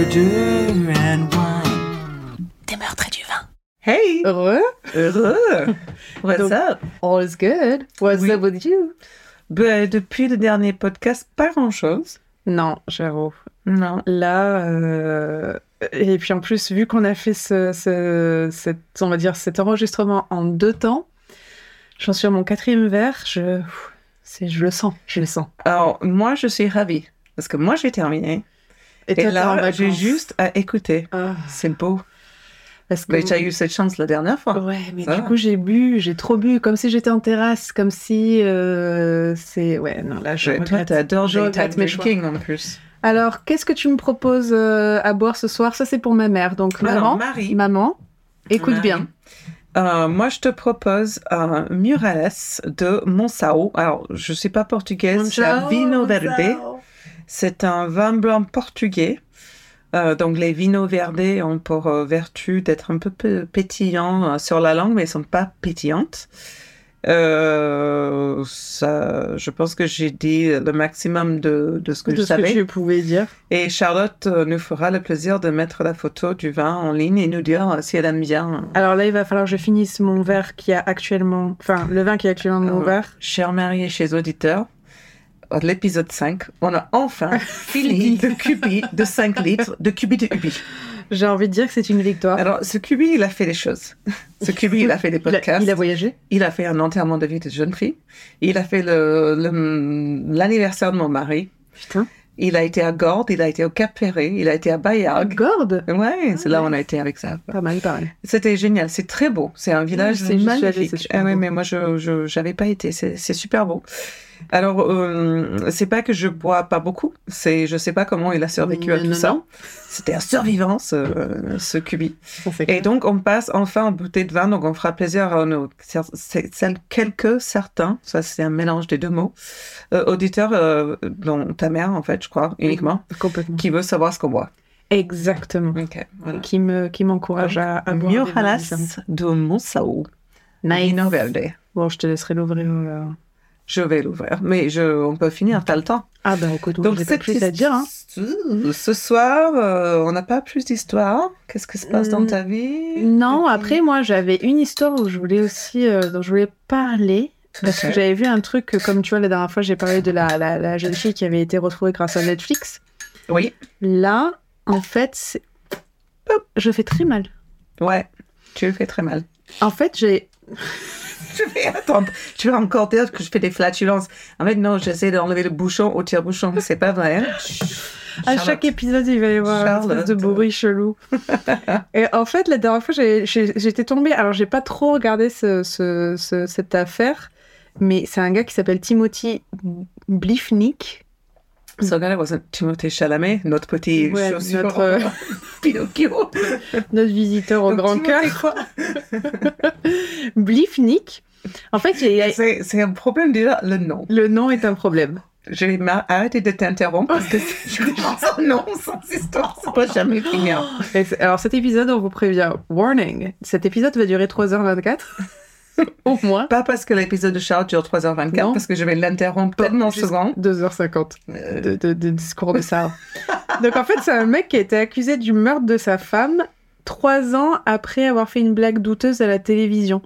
Murder and wine. Des meurtres et du vin. Hey! Heureux? Heureux! What's Donc- up? All is good. What's Oui. up with you? Ben, depuis le dernier podcast, pas grand-chose. Non, j'avoue. Non. Là, euh, et puis en plus, vu qu'on a fait ce, ce- cet, on va dire, cet enregistrement en deux temps, j'en suis à mon quatrième verre, je, c'est, je le sens, je le sens. Alors, moi, je suis ravie. Parce que moi, j'ai terminé. Et, Et là, j'ai juste à écouter. Ah, C'est beau. parce que Mais tu as eu cette chance la dernière fois. Ouais, mais Ça du va. coup, j'ai bu, j'ai trop bu, comme si j'étais en terrasse, comme si euh, c'est. Ouais, non, là, je toi, t'adores drinking en plus. Alors, qu'est-ce que tu me proposes euh, à boire ce soir? Ça, c'est pour ma mère. Donc, maman, Alors, Marie. maman, écoute Marie. bien. Euh, moi, je te propose un Murales de Monsao. Alors, je ne suis pas portugaise, c'est Vino Verde. C'est un vin blanc portugais. Euh, donc, les vino verde ont pour euh, vertu d'être un peu pe- pétillants euh, sur la langue, mais ils ne sont pas pétillantes. Ça, je pense que j'ai dit le maximum de, de ce que de je ce que tu pouvais dire. Et Charlotte nous fera le plaisir de mettre la photo du vin en ligne et nous dire si elle aime bien. Alors là, il va falloir que je finisse mon verre qui a actuellement. Enfin, le vin qui est actuellement dans mon verre. Chers mariés chez auditeurs, à l'épisode 5, on a enfin fini le cubi de 5 litres de cubi de ubi. J'ai envie de dire que c'est une victoire. Alors, ce cubi, il a fait les choses. Ce cubi, il a fait des il, a, podcasts. il a voyagé. Il a fait un enterrement de vie de jeune fille. Il a fait le- le- l'anniversaire de mon mari. Putain. Il a été à Gordes, il a été au Cap Ferré, il a été à Bayard. Gordes? Ouais, c'est là où on a été avec ça. Pas mal, pas mal. C'était génial, c'est très beau. C'est un village, Oui, c'est allée, magnifique. Ah oui, mais moi, je j'avais pas été. C'est super beau. Alors, euh, c'est pas que je bois pas beaucoup. C'est, je sais pas comment il a survécu à Non, tout non, ça. C'était un survivant, ce, ce cubi. Et donc, on passe enfin en bouteille de vin. Donc, on fera plaisir à nos quelques, certains, ça c'est un mélange des deux mots, euh, auditeurs, euh, dont ta mère, en fait, je crois, uniquement, Complètement. qui veut savoir ce qu'on boit. Exactement. Voilà. Qui me, qui m'encourage à, à boire. différents. de Monsao. Nice. Verde. Bon, je te laisserai l'ouvrir. euh. Je vais l'ouvrir, mais je, on peut finir, t'as le temps. Ah bah écoute, donc cette plus à dire. Hein. Ce soir, euh, on n'a pas plus d'histoire. Qu'est-ce qui se passe dans Hmm. ta vie? Non, après moi j'avais une histoire où je voulais aussi, euh, dont je voulais parler. Parce que j'avais vu un truc, euh, comme tu vois, la dernière fois, j'ai parlé de la, la, la jeune fille qui avait été retrouvée grâce à Netflix. Oui. Là, en fait, c'est- je fais très mal. Ouais, tu le fais très mal. En fait, j'ai. Je vais attendre. Tu vas encore dire que je fais des flatulences. En fait, non, j'essaie d'enlever le bouchon au tire-bouchon. C'est pas vrai. hein À Charlotte. chaque épisode, il va y avoir un espèce de Charlotte. bruit chelou. Et en fait, la dernière fois, j'étais tombée. Alors, j'ai pas trop regardé ce, ce- ce- cette affaire, mais c'est un gars qui s'appelle Timothy Blifnik. So guy wasn't Timothée Chalamet, notre petit Ouais, chaussure notre, euh, Pinocchio. notre visiteur au Donc, grand cœur. Blifnik. En fait, a- C'est un problème déjà, le nom. le nom est un problème. Je vais m'a- arrêter de t'interrompre parce que je sans nom, sans histoire, ça va jamais finir. Et c'est- Alors, cet épisode, on vous prévient. Warning. Cet épisode va durer 3h24. Au moins. Pas parce que l'épisode de Charles dure 3h24, Non. parce que je vais l'interrompre tellement souvent. 2h50. Euh, de, de- de discours de ça. Donc en fait, c'est un mec qui a été accusé du meurtre de sa femme trois ans après avoir fait une blague douteuse à la télévision.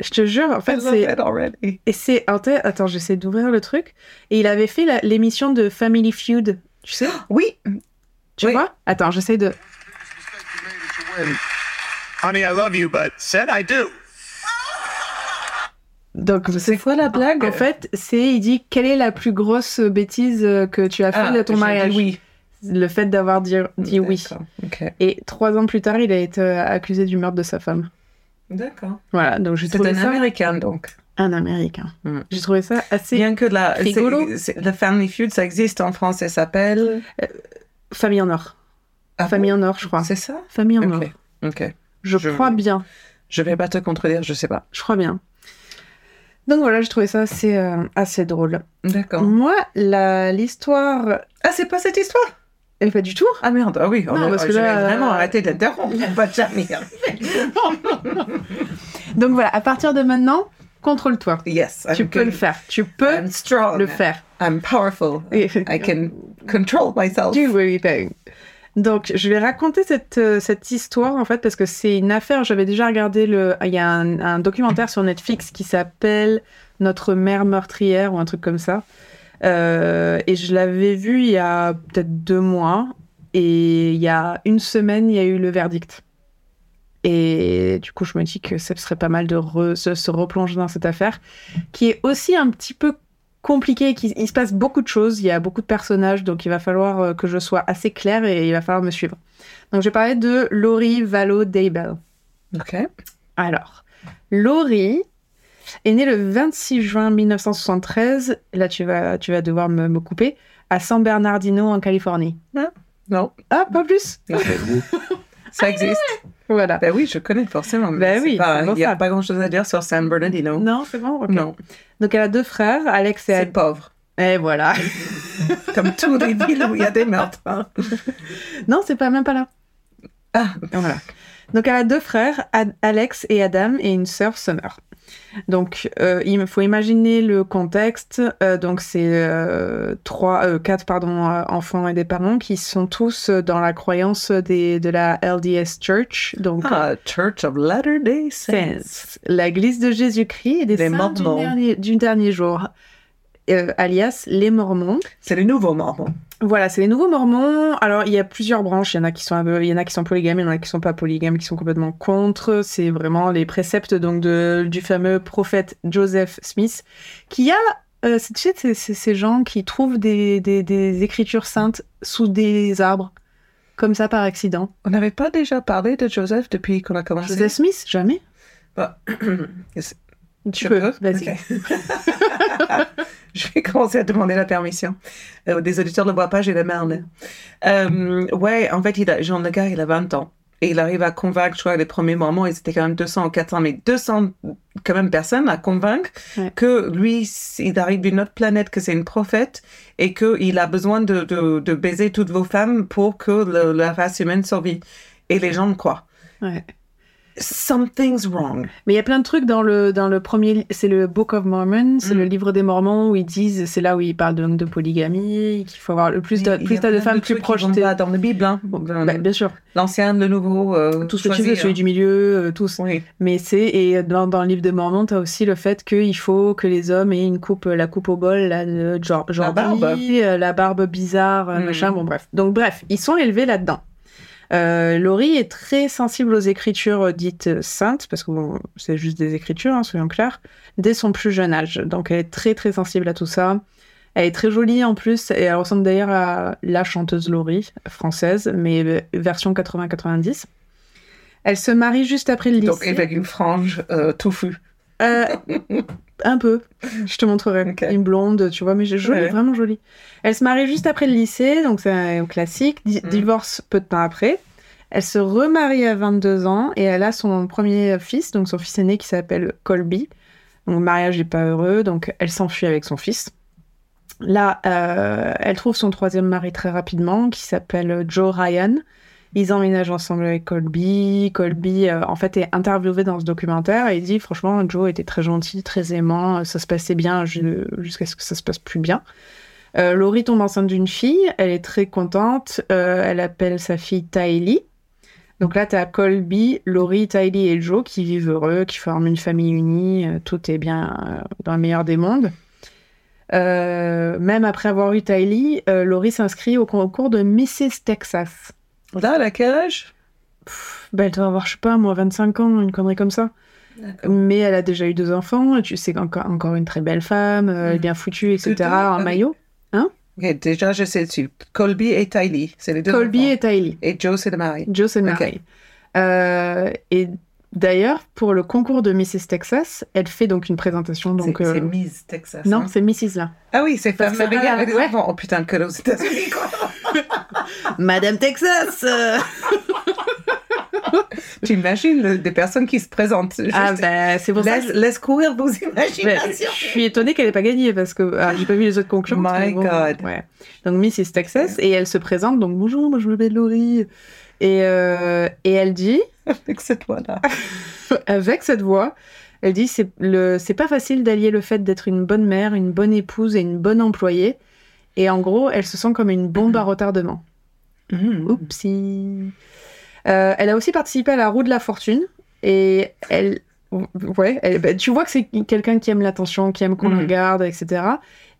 Je te jure, en fait, I love c'est. it already. Et c'est. Attends, attends, j'essaie d'ouvrir le truc. Et il avait fait la- l'émission de Family Feud. Tu sais? Oui, Tu Oui. vois? Attends, j'essaie de. Honey, I love you, but said I do. Donc, c'est quoi la blague? En fait, c'est. Il dit quelle est la plus grosse bêtise euh, que tu as fait Ah, de ton mariage? Oui. Le fait d'avoir dit, dit oui. Et trois ans plus tard, il a été euh, accusé du meurtre de sa femme. D'accord. Voilà, donc j'ai trouvé un ça américain donc. un américain. Hmm. J'ai trouvé ça assez Bien que la, le Family Feud, ça existe en France, ça s'appelle. famille en or. Ah famille en or, je crois. C'est ça? Famille en or. Ok. Ok. Je, Je- crois bien. Je vais pas te contredire, je sais pas. Je crois bien. Donc voilà, j'ai trouvé ça assez, euh, assez drôle. D'accord. Moi, la- l'histoire. Ah, c'est pas cette histoire? Et pas du tout. Ah merde, ah oui, on Non, a- parce que là, vraiment euh, arrêter d'interrompre. On va jamais. Donc voilà, à partir de maintenant, contrôle-toi. Yes, I'm Tu peux good. le faire. Tu peux I'm strong. le faire. I'm powerful. I can control myself. Do anything. Donc, je vais raconter cette, euh, cette histoire, en fait, parce que c'est une affaire. J'avais déjà regardé le. Il y a un, un documentaire sur Netflix qui s'appelle Notre mère meurtrière ou un truc comme ça. Euh, et je l'avais vu il y a peut-être deux mois. Et il y a une semaine, il y a eu le verdict. Et du coup, je me dis que ce serait pas mal de re- se, se replonger dans cette affaire, qui est aussi un petit peu compliquée. Qui, il se passe beaucoup de choses, il y a beaucoup de personnages, donc il va falloir euh, que je sois assez claire et il va falloir me suivre. Donc, je vais parler de Laurie Valo Daybell. Ok. Alors, Laurie est née le 26 juin 1973. Là, tu vas, tu vas devoir me, me couper. À San Bernardino, en Californie. Non, Ah, pas plus? Ça existe. Voilà. ben oui, je connais forcément. mais Ben oui, Il n'y a pas grand-chose à dire sur San Bernardino. Non, c'est bon. Non, Donc, elle a deux frères, Alex et c'est pauvre. Et voilà. Comme tous les villes où il y a des meurtres. hein. non, c'est pas même pas là. Ah, Voilà. Donc, elle a deux frères, Ad- Alex et Adam, et une sœur, Summer. Donc, euh, il faut imaginer le contexte. Euh, donc, c'est euh, trois, quatre pardon, enfants et des parents qui sont tous dans la croyance des, de la LDS Church, donc ah, Church of Latter-day Saints. Saints, l'Église de Jésus-Christ et des Les saints du Mormons. dernier, du dernier jour, euh, alias les Mormons. C'est les nouveaux mormons. Voilà, c'est les nouveaux mormons. Alors, il y a plusieurs branches. Il y en a qui sont, il y en a qui sont polygames, il y en a qui sont pas polygames, qui sont complètement contre. C'est vraiment les préceptes donc de, du fameux prophète Joseph Smith, qui a, euh, tu sais, c'est- c'est ces gens qui trouvent des, des, des écritures saintes sous des arbres, comme ça par accident. On n'avait pas déjà parlé de Joseph depuis qu'on a commencé? Joseph Smith, jamais. Bah, Tu Je peux, peux vas-y. Je vais commencer à demander la permission. Euh, des auditeurs ne le voient pas, j'ai en l'air. Euh, ouais, en fait, il a, Jean le gars, il a 20 ans. Et il arrive à convaincre, je crois, les premiers moments, ils étaient quand même 200 ou 400, mais 200 quand même personnes à convaincre Ouais. que lui, il arrive d'une autre planète, que c'est une prophète, et qu'il a besoin de, de, de baiser toutes vos femmes pour que le- la race humaine survive. Et les gens le croient. Ouais. Something's wrong. Mais il y a plein de trucs dans le, dans le premier, c'est le Book of Mormon, c'est Mm. le livre des Mormons où ils disent, c'est là où ils parlent donc de polygamie, qu'il faut avoir le plus de, plus de plein femmes, plus trucs qui proches pas dans la Bible. Hein. Bah, bien sûr, L'ancien, le nouveau. euh, tout ce que tu veux, celui du milieu, euh, tous. Oui. Mais c'est, et dans, dans le livre des Mormons, t'as aussi le fait qu'il faut que les hommes aient une coupe, la coupe au bol, la, le- genre, genre barbe. la barbe bizarre, euh, Mm. machin, bon bref. Donc bref, ils sont élevés là-dedans. Euh, Laurie est très sensible aux écritures dites saintes, parce que bon, c'est juste des écritures, hein, soyons clairs, dès son plus jeune âge. Donc elle est très très sensible à tout ça. Elle est très jolie en plus, et elle ressemble d'ailleurs à la chanteuse Laurie, française, mais version 80-90. Elle se marie juste après le lycée. Donc, avec une frange euh, touffue. Euh, un peu. Je te montrerai. Une blonde, tu vois, mais jolie, Ouais. vraiment jolie. Elle se marie juste après le lycée, donc c'est un classique. Di- Mhm. Divorce peu de temps après. Elle se remarie à 22 ans et elle a son premier fils, donc son fils aîné qui s'appelle Colby. Donc, le mariage n'est pas heureux, donc elle s'enfuit avec son fils. Là, euh, elle trouve son troisième mari très rapidement, qui s'appelle Joe Ryan. Ils emménagent ensemble avec Colby. Colby, euh, en fait, est interviewé dans ce documentaire et il dit franchement, Joe était très gentil, très aimant, ça se passait bien ju- jusqu'à ce que ça se passe plus bien. Euh, Laurie tombe enceinte d'une fille, elle est très contente, euh, elle appelle sa fille Tylee. Donc là, tu as Colby, Laurie, Tylee et Joe qui vivent heureux, qui forment une famille unie, euh, tout est bien euh, dans le meilleur des mondes. Euh, même après avoir eu Tylee, euh, Laurie s'inscrit au concours de Mrs. Texas. Là, à quel âge? Bah, elle doit avoir, je sais pas, moi, 25 ans, une connerie comme ça. Mais elle a déjà eu deux enfants, et tu sais qu'encore encore une très belle femme, euh, elle est bien foutue, etc., en ah maillot. Ok, déjà, je sais dessus. Colby et Tylee, c'est les deux. Colby enfants. et Tylee. Et Joe, c'est le mari. Joe c'est Ok. Mary. Euh, et d'ailleurs, pour le concours de Mrs. Texas, elle fait donc une présentation. Donc, c'est euh, Miss Texas. non, hein. c'est Mrs. là. Ah oui, c'est femme ça avec, des ouais. enfants. Oh putain, que aux États-Unis, quoi. Madame Texas euh. T'imagines le- des personnes qui se présentent. juste- Ah bah, c'est pour ça laisse, que laisse courir vos je imaginations. suis étonnée qu'elle ait pas gagné parce que ah, j'ai pas vu les autres concurrentes. My bon, God. Ouais. Donc Mrs. Texas et elle se présente donc bonjour, moi je m'appelle Laurie et euh, et elle dit Avec cette voix-là. avec cette voix, elle dit c'est le c'est pas facile d'allier le fait d'être une bonne mère, une bonne épouse et une bonne employée. Et en gros, elle se sent comme une bombe à retardement. Mhm. Oupsie. Euh, elle a aussi participé à la roue de la fortune et elle, ouais, elle- bah, tu vois que c'est quelqu'un qui aime l'attention, qui aime qu'on le Mhm. regarde, etc.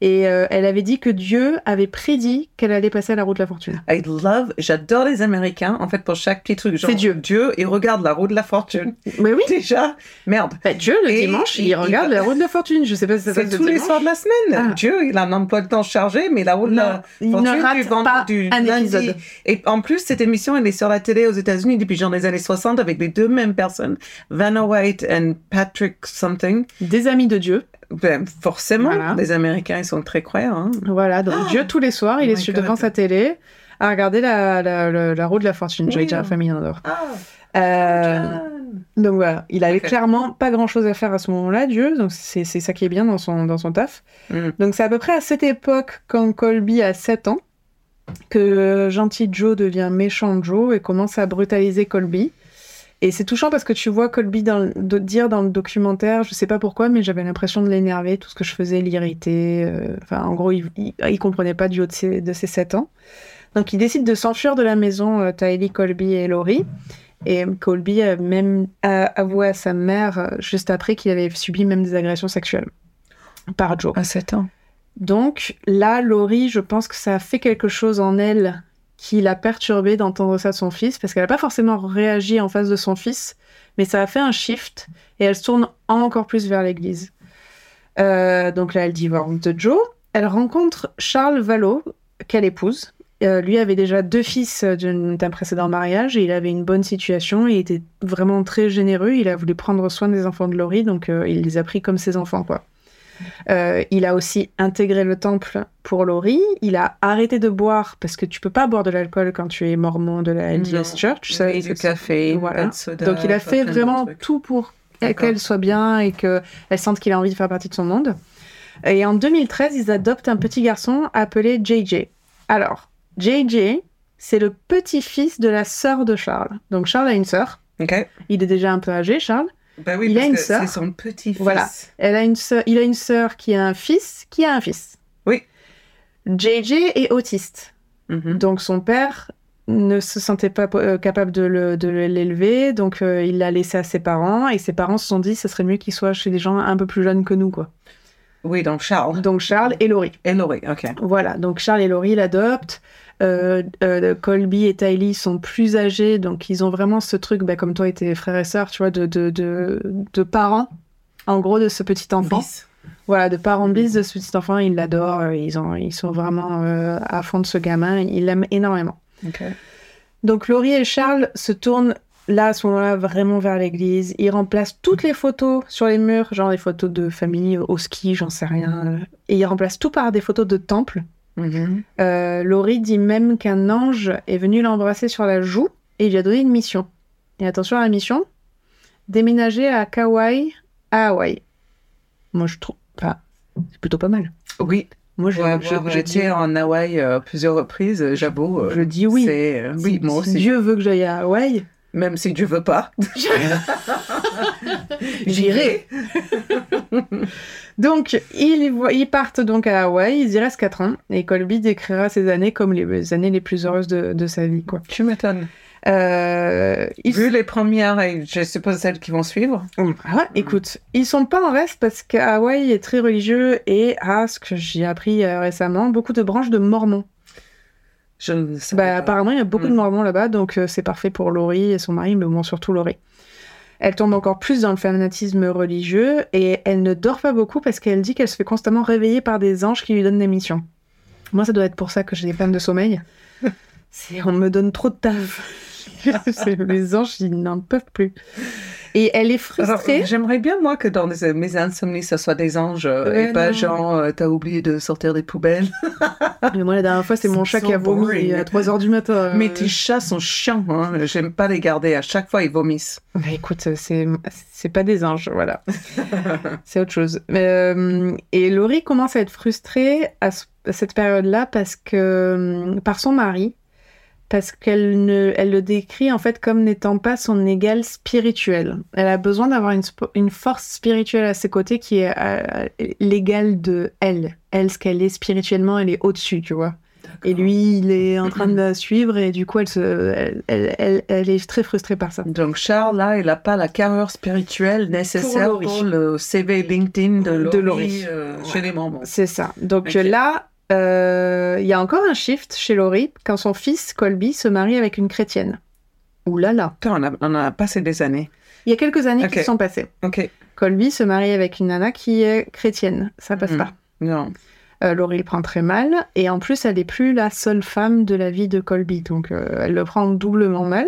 Et euh, elle avait dit que Dieu avait prédit qu'elle allait passer à la roue de la fortune. I love, j'adore les Américains, en fait, pour chaque petit truc. C'est Dieu. Dieu, il regarde la roue de la fortune. Mais oui. Déjà, merde. Bah, Dieu le Et dimanche, il, il- regarde il- la roue de la fortune. Je sais pas si ça C'est le tous les soirs de la semaine. Ah. Dieu, il a un emploi de temps chargé, mais la roue de la il fortune ne du rate vend- pas du un lundi. épisode. Et en plus, cette émission, elle est sur la télé aux États-Unis depuis genre les années 60 avec les deux mêmes personnes, Vanna White et Patrick something. Des amis de Dieu. Ben, forcément, Voilà. les Américains, ils sont très croyants. hein. Voilà, donc Dieu tous les soirs, il Oh est devant sa télé à regarder la, la, la, la roue de la fortune. J'allais Oui. dire la famille Andor. Ah, Euh, donc voilà, il avait clairement pas grand chose à faire à ce moment-là, Dieu, donc c'est ça qui est bien dans son, dans son taf. Mm. Donc c'est à peu près à cette époque, quand Colby a 7 ans, que gentil Joe devient méchant Joe et commence à brutaliser Colby. Et c'est touchant parce que tu vois Colby dans, le- de- dire dans le documentaire, je sais pas pourquoi, mais j'avais l'impression de l'énerver, tout ce que je faisais l'irritait. euh, Enfin, en gros, il, il, il comprenait pas du haut de ses, de ses 7 ans. Donc il décide de s'enfuir de la maison, euh, Tylee, Colby et Laurie. Et Colby a même avoué à sa mère, euh, juste après, qu'il avait subi même des agressions sexuelles par Joe. à 7 ans. Donc là, Laurie, je pense que ça a fait quelque chose en elle qui l'a perturbée d'entendre ça de son fils, parce qu'elle n'a pas forcément réagi en face de son fils, mais ça a fait un shift, et elle se tourne encore plus vers l'église. Euh, donc là, elle divorce de Joe. Elle rencontre Charles Vallot, qu'elle épouse. Euh, lui avait déjà deux fils d'un d'un précédent mariage et il avait une bonne situation. Il était vraiment très généreux. Il a voulu prendre soin des enfants de Laurie, donc euh, il les a pris comme ses enfants, quoi. Euh, il a aussi intégré le temple pour Laurie. Il a arrêté de boire parce que tu peux pas boire de l'alcool quand tu es mormon de la LDS. Church. Ça, c'est- du café, voilà. soda, Donc il a fait vraiment tout pour qu'elle soit bien et qu'elle sente qu'il a envie de faire partie de son monde. Et en 2013, ils adoptent un petit garçon appelé JJ. Alors, JJ, c'est le petit-fils de la sœur de Charles. Donc Charles a une sœur. Il est déjà un peu âgé, Charles. Bah oui, Il a une que sœur. C'est son petit-fils. Voilà. Elle a une sœur, il a une sœur qui a un fils, qui a un fils. Oui. JJ est autiste. Mhm. Donc son père ne se sentait pas euh, capable de le- de l'élever, donc euh, il l'a laissé à ses parents, et ses parents se sont dit ce serait mieux qu'il soit chez des gens un peu plus jeunes que nous, quoi. Oui, donc Charles Donc Charles et Laurie. et Laurie. Ok. Voilà, donc Charles et Laurie l'adoptent. Euh, euh, Colby et Tylee sont plus âgés, donc ils ont vraiment ce truc, bah, comme toi et tes frères et sœurs, tu vois, de, de, de, de parents, en gros, de ce petit enfant. Bis. Voilà, de parents bis de ce petit enfant, ils l'adorent, euh, ils, ont, ils sont vraiment à fond de ce gamin, ils l'aiment énormément. Ok. Donc Laurie et Charles se tournent là, à ce moment-là, vraiment vers l'église. Ils remplacent toutes les photos sur les murs, genre les photos de famille au ski, j'en sais rien. Et ils remplacent tout par des photos de temple. Mhm. Euh, Laurie dit même qu'un ange est venu l'embrasser sur la joue et il lui a donné une mission. Et attention à la mission, déménager à Kauai, à Hawaï. Moi, je trouve... Enfin, c'est plutôt pas mal. Oui. Moi, Ouais, ouais, dis, en Hawaï euh, plusieurs reprises, j'avoue. euh, je dis oui. euh, oui, moi aussi. Dieu veut que j'aille à Hawaï, Même si Dieu veut pas. j'irai. Donc, ils, ils partent donc à Hawaï, ils y restent 4 ans, et Colby décrira ces années comme les années les plus heureuses de, de sa vie. Quoi. Tu m'étonnes. Euh, ils- Vu les premières et je suppose celles qui vont suivre. Ah ouais, écoute, ils sont pas en reste parce qu'Hawaï est très religieux et a, ce que j'ai appris euh, récemment, beaucoup de branches de mormons. Je ne sais Bah, pas. apparemment, il y a beaucoup Mm. de mormons là-bas, donc euh, c'est parfait pour Laurie et son mari, mais bon, surtout Laurie. Elle tombe encore plus dans le fanatisme religieux et elle ne dort pas beaucoup parce qu'elle dit qu'elle se fait constamment réveiller par des anges qui lui donnent des missions. Moi, ça doit être pour ça que j'ai des pannes de sommeil. On me donne trop de taf. Les anges, ils n'en peuvent plus. Et elle est frustrée. J'aimerais bien, moi, que dans les- mes insomnies, ce soit des anges euh, et pas genre, euh, t'as oublié de sortir des poubelles. Mais moi, la dernière fois, c'est mon chat qui a vomi boring. à 3h du matin. Mais tes chats sont chiants, hein. J'aime pas les garder. À chaque fois, ils vomissent. Bah, écoute, c'est c'est pas des anges, voilà. c'est autre chose. Euh, et Laurie commence à être frustrée à, ce- à cette période-là parce que par son mari, parce qu'elle ne, elle le décrit en fait comme n'étant pas son égal spirituel. Elle a besoin d'avoir une, force spirituelle à ses côtés qui est euh, l'égal de elle. Elle, ce qu'elle est spirituellement, elle est au-dessus, tu vois. Et lui, il est en train de la suivre et du coup, elle, se, elle, elle, elle, elle est très frustrée par ça. Donc Charles, là, il n'a pas la carrière spirituelle nécessaire Pour pour, le CV LinkedIn de De Laurie. euh, chez les Mormons. C'est ça. Donc là, il y a encore un shift chez Laurie quand son fils Colby se marie avec une chrétienne. Ouh là là. Putain, on a, on a passé des années. Il y a quelques années qui sont passées. Ok. Colby se marie avec une nana qui est chrétienne. Ça passe Mhm. pas. Non. Euh, Laurie le prend très mal. Et en plus, elle n'est plus la seule femme de la vie de Colby. Donc, euh, elle le prend doublement mal.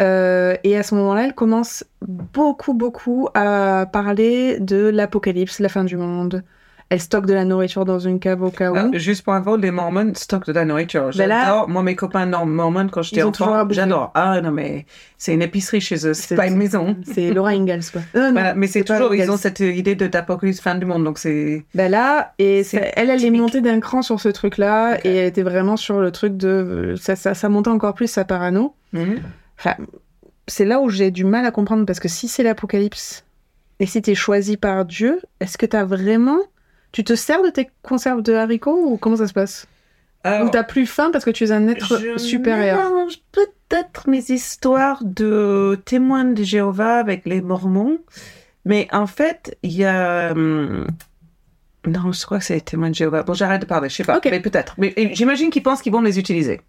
Euh, et à ce moment-là, elle commence beaucoup, beaucoup à parler de l'apocalypse, la fin du monde. Elle stocke de la nourriture dans une cave au cas où. Ah, juste pour info, les Mormons stockent de la nourriture. Ben J'adore. Moi, mes copains non- Mormons, quand j'étais enfant, j'adore. Ah non, mais c'est une épicerie chez eux, c'est pas une maison. C'est Laura Ingalls, quoi. Non, Voilà, mais c'est toujours, ils ont cette idée de d'apocalypse fin du monde, donc c'est. Ben là, et ça- elle, elle est montée d'un cran sur ce truc-là, et elle était vraiment sur le truc de... Ça, ça, ça montait encore plus sa parano. Mhm. Enfin, c'est là où j'ai du mal à comprendre, parce que si c'est l'apocalypse, et si t'es choisi par Dieu, est-ce que t'as vraiment... Tu te sers de tes conserves de haricots, ou comment ça se passe? Alors, Ou t'as plus faim parce que tu es un être je supérieur? peut-être mes histoires de témoins de Jéhovah avec les Mormons, mais en fait, il y a. hum, Non, je crois que c'est les témoins de Jéhovah. Bon, j'arrête de parler, je sais pas, mais peut-être. Mais j'imagine qu'ils pensent qu'ils vont les utiliser.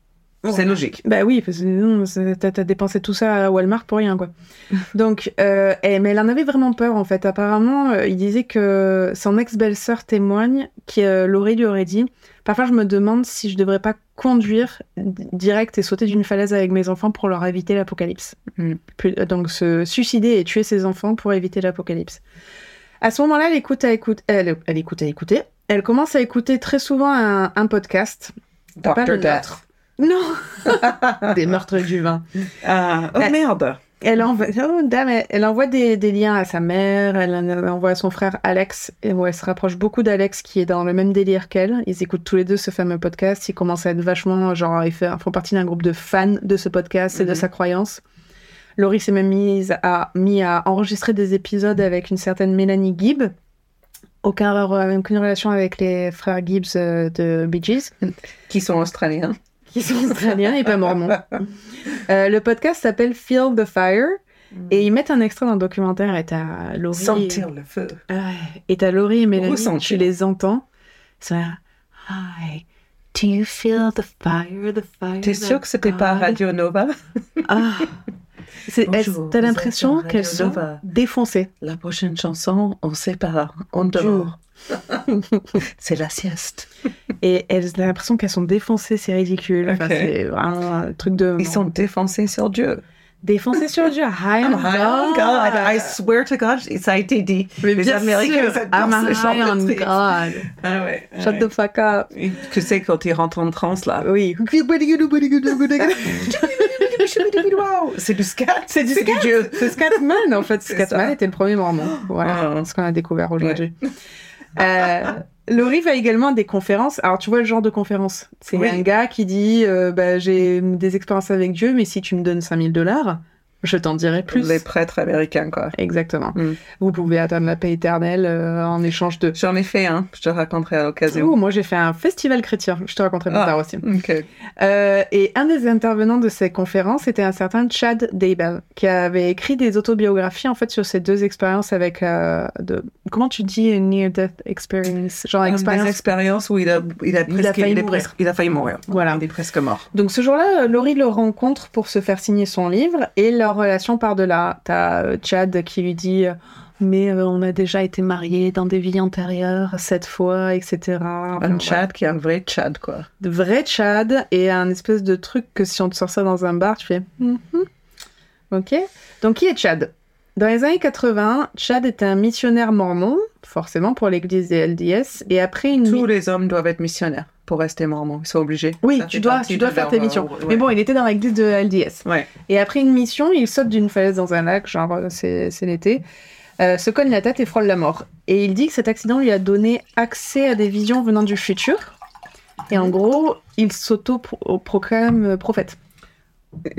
C'est logique. Bah oui, parce que non, t'as dépensé tout ça à Walmart pour rien, quoi. Donc, euh, eh, mais elle en avait vraiment peur, en fait. Apparemment, euh, il disait que son ex-belle-sœur témoigne, qui euh, Laurie lui aurait dit Parfois, je me demande si je devrais pas conduire direct et sauter d'une falaise avec mes enfants pour leur éviter l'apocalypse. Mm. Euh, Donc, se suicider et tuer ses enfants pour éviter l'apocalypse. À ce moment-là, elle écoute à écoute, elle, elle écoute à écouter. Elle commence à écouter très souvent un, un podcast. Dr. Death. Non Des meurtres du vin. Ah, oh Euh, merde. Elle envoie, oh, damn, elle- elle envoie des, des liens à sa mère, elle en envoie à son frère Alex, et où elle se rapproche beaucoup d'Alex qui est dans le même délire qu'elle. Ils écoutent tous les deux ce fameux podcast, ils commencent à être vachement, genre, ils font partie d'un groupe de fans de ce podcast et de Mhm. sa croyance. Laurie s'est même mise à, mis à enregistrer des épisodes avec une certaine Mélanie Gibb. Aucun, aucune relation avec les frères Gibbs euh, de Bee Gees, Qui sont australiens. Qui sont australiens et pas mormons. Euh, le podcast s'appelle Feel the Fire. Et ils mettent un extrait d'un documentaire et t'as Laurie. Sentir le feu. Et t'as Laurie et Mélanie, Ressentir. tu les entends. Là, Hi, do you feel the fire, the fire? T'es sûr que c'était pas God?" Radio Nova? Ah. C'est- T'as l'impression qu'elles sont défoncées? La prochaine chanson, on sait pas. On dort. C'est la sieste. Et elles ont l'impression qu'elles sont défoncées, c'est ridicule. Enfin, Ok. c'est vraiment un truc de. Ils sont défoncés sur Dieu. défoncées sur Dieu. High on Oh God. God, I swear to God, ça a été dit. Mais Les Américains, I'm high on God. Ah ouais. Shut the fuck up. Tu sais quand ils rentrent en transe là? Oui. C'est du scat. C'est du scat. C'est Scatman, en fait. Scatman était le premier mormon. Voilà Ah. ce qu'on a découvert aujourd'hui. Euh, Laurie va également à des conférences. Alors, tu vois le genre de conférence. C'est Oui. un gars qui dit euh, bah, J'ai des expériences avec Dieu, mais si tu me donnes 5000 dollars, je t'en dirai plus. Les prêtres américains quoi. Exactement. Mm. Vous pouvez atteindre la paix éternelle euh, en échange de. J'en ai fait un. Je te raconterai à l'occasion. Oh, moi j'ai fait un festival chrétien, je te raconterai plus Ah. tard aussi. Ok. Euh, et un des intervenants de ces conférences était un certain Chad Daybell, qui avait écrit des autobiographies en fait sur ces deux expériences avec euh, de comment tu dis une near death experience, genre Des expérience. expériences où il a, il a, presque, failli il est mourir. presque- il a failli mourir. Voilà. Il est presque mort. Donc ce jour-là, euh, Laurie le rencontre pour se faire signer son livre et leur relation part de là. T'as euh, Chad qui lui dit euh, mais euh, on a déjà été mariés dans des vies antérieures cette fois, etc. Enfin, Un ouais. Chad qui est un vrai Chad quoi. de vrai Chad et un espèce de truc que si on te sort ça dans un bar, tu fais Mhm. Ok. Donc qui est Chad? Dans les années 80, Chad était un missionnaire mormon, forcément pour l'église des LDS, et après une. Tous les hommes doivent être missionnaires pour rester mormons. Ils sont obligés. Oui, Ça tu dois, tu dois faire leur, tes euh, missions. ouais. Mais bon, il était dans l'église de LDS. Ouais. Et après une mission, il saute d'une falaise dans un lac, genre euh, c'est l'été, euh, se cogne la tête et frôle la mort. Et il dit que cet accident lui a donné accès à des visions venant du futur. Et en gros, il s'auto-proclame prophète.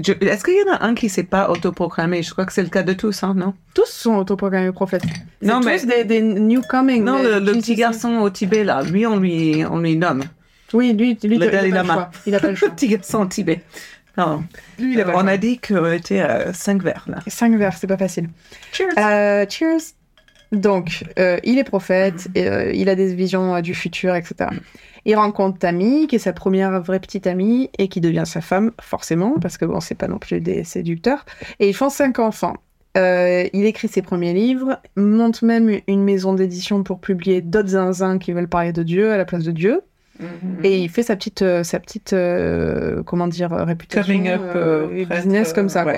Je- Est-ce qu'il y en a un qui s'est pas autoproclamé? Je crois que c'est le cas de tous, hein, non? Tous sont autoproclamés prophètes. Non, tous mais- des, des newcoming. Non, le, le petit garçon au Tibet, là, lui, on lui, on lui nomme. Oui, lui, lui Le il a Dalai Lama. Il a pas le choix. Petit garçon Tibet. Non. Lui, il a pas On a dit qu'on était à 5 verres là. Cinq vers, c'est pas facile. Cheers. Euh, cheers. Donc, euh, il est prophète, et, euh, il a des visions du futur, etc. Il rencontre Tammy, qui est sa première vraie petite amie, et qui devient sa femme, forcément, parce que bon, c'est pas non plus des séducteurs. Et ils font cinq enfants. Euh, il écrit ses premiers livres, monte même une maison d'édition pour publier d'autres zinzins qui veulent parler de Dieu à la place de Dieu. Mhm. Et il fait sa petite, euh, sa petite euh, comment dire, euh, réputation, Coming up, et business comme ça. quoi.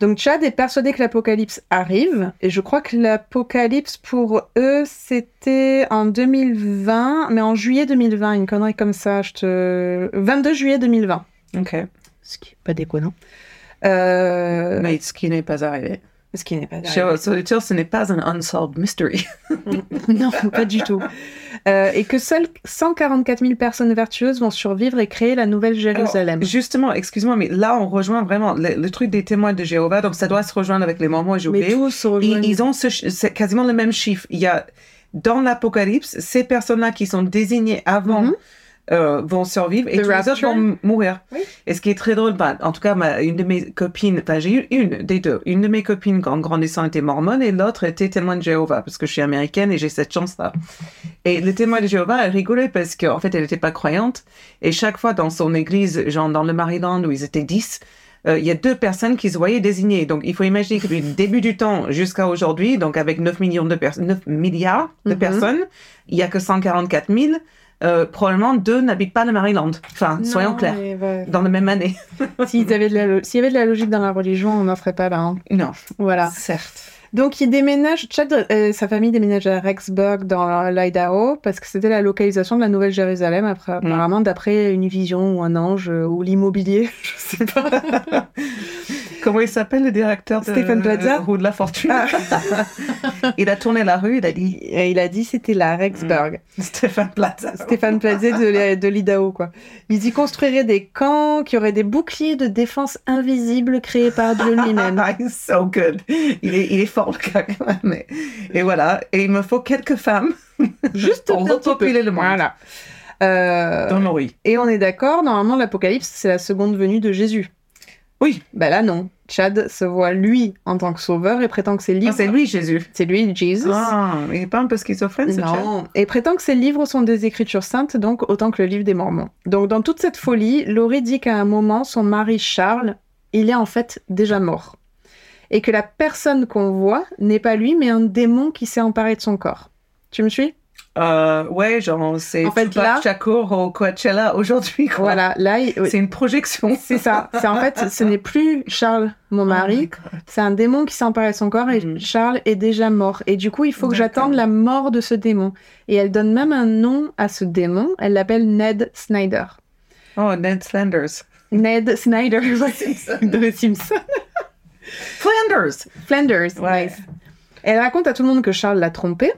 Donc Chad est persuadé que l'apocalypse arrive, et je crois que l'apocalypse pour eux c'était en 2020, mais en juillet 2020, une connerie comme ça, je te... 22 juillet 2020, Ok. ce qui est pas déconnant. Euh, Mais ce qui n'est pas arrivé. Ce qui n'est pas aux auditeurs, ce n'est pas un unsolved mystery. non, pas du tout. Euh, et que seules 144 000 personnes vertueuses vont survivre et créer la nouvelle Jérusalem. Alors, justement, excuse-moi, mais là, on rejoint vraiment le, le truc des témoins de Jéhovah, donc ça doit se rejoindre avec les Mormons et mais Jéhovah. Ils, ils ont ce quasiment le même chiffre. Il y a dans l'Apocalypse, ces personnes-là qui sont désignées avant Mhm. Euh, vont survivre et The tous les autres vont mourir. Oui. Et ce qui est très drôle, bah, en tout cas, ma- une de mes copines, enfin j'ai eu une des deux, une de mes copines en grandissant était mormone et l'autre était témoin de Jéhovah parce que je suis américaine et j'ai cette chance-là. Et le témoin de Jéhovah, elle rigolait parce qu'en fait, elle n'était pas croyante et chaque fois dans son église, genre dans le Maryland où ils étaient 10, euh, il y a deux personnes qui se voyaient désignées. Donc, il faut imaginer que du début du temps jusqu'à aujourd'hui, donc avec 9 millions de personnes, 9 milliards de Mhm. personnes, il y a que 144 000. Euh, probablement deux n'habitent pas le Maryland. Enfin, soyons clairs. Dans la même année. S'il y avait de la logique dans la religion, on n'en serait pas là. hein. Non, Voilà. certes. Donc, il déménage, Chad, euh, sa famille déménage à Rexburg dans l'Idaho parce que c'était la localisation de la Nouvelle Jérusalem, après, Mm. apparemment d'après une vision ou un ange euh, ou l'immobilier, je sais pas. Comment il s'appelle le directeur de Stéphane Plaza Roue de la Fortune Ah. Il a tourné la rue, il a dit Et il a dit c'était la Rexburg. Stéphane Plaza. Stéphane Plazé de, de l'Idaho, quoi. Ils y construiraient des camps qui auraient des boucliers de défense invisibles créés par Dieu lui-même. Ah, so good. Il est, il est fort, le gars, quand même. Et voilà. Et il me faut quelques femmes Juste pour repopuler le monde. Voilà. Euh, Dans l'ori. Et on est d'accord, normalement, l'Apocalypse, c'est la seconde venue de Jésus. Oui. Bah là, non. Chad se voit, lui, en tant que sauveur et prétend que ses Ah, livres... c'est lui, Jésus. c'est lui, Jesus. Ah, il n'est pas un peu schizophrène, ce Non. Et prétend que ses livres sont des écritures saintes, donc autant que le livre des Mormons. Donc, dans toute cette folie, Laurie dit qu'à un moment, son mari Charles, il est en fait déjà mort. Et que la personne qu'on voit n'est pas lui, mais un démon qui s'est emparé de son corps. Tu me suis? Euh, ouais, genre, c'est En fait, Tupac là- Shakur au Coachella aujourd'hui, quoi. Voilà, là, il- C'est une projection. c'est ça. C'est en fait, ce n'est plus Charles, mon mari, Oh God. C'est un démon qui s'est emparé de son corps et Mhm. Charles est déjà mort. Et du coup, il faut que j'attende la mort de ce démon. Et elle donne même un nom à ce démon. Elle l'appelle Ned Snyder. Oh, Ned Flanders. Ned Snyder de les Simpsons. Flanders Flanders. Ouais. nice. Elle raconte à tout le monde que Charles l'a trompé.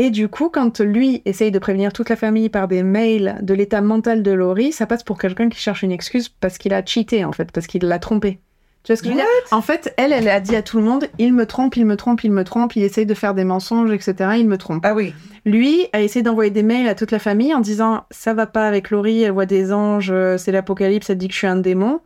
Et du coup, quand lui essaye de prévenir toute la famille par des mails de l'état mental de Laurie, ça passe pour quelqu'un qui cherche une excuse parce qu'il a cheaté, en fait, parce qu'il l'a trompé. Tu vois ce que je veux dire? En fait, elle, elle a dit à tout le monde, il me trompe, il me trompe, il me trompe, il essaye de faire des mensonges, etc. Il me trompe. Ah oui. Lui a essayé d'envoyer des mails à toute la famille en disant ça va pas avec Laurie, elle voit des anges, euh, c'est l'apocalypse, elle dit que je suis un démon.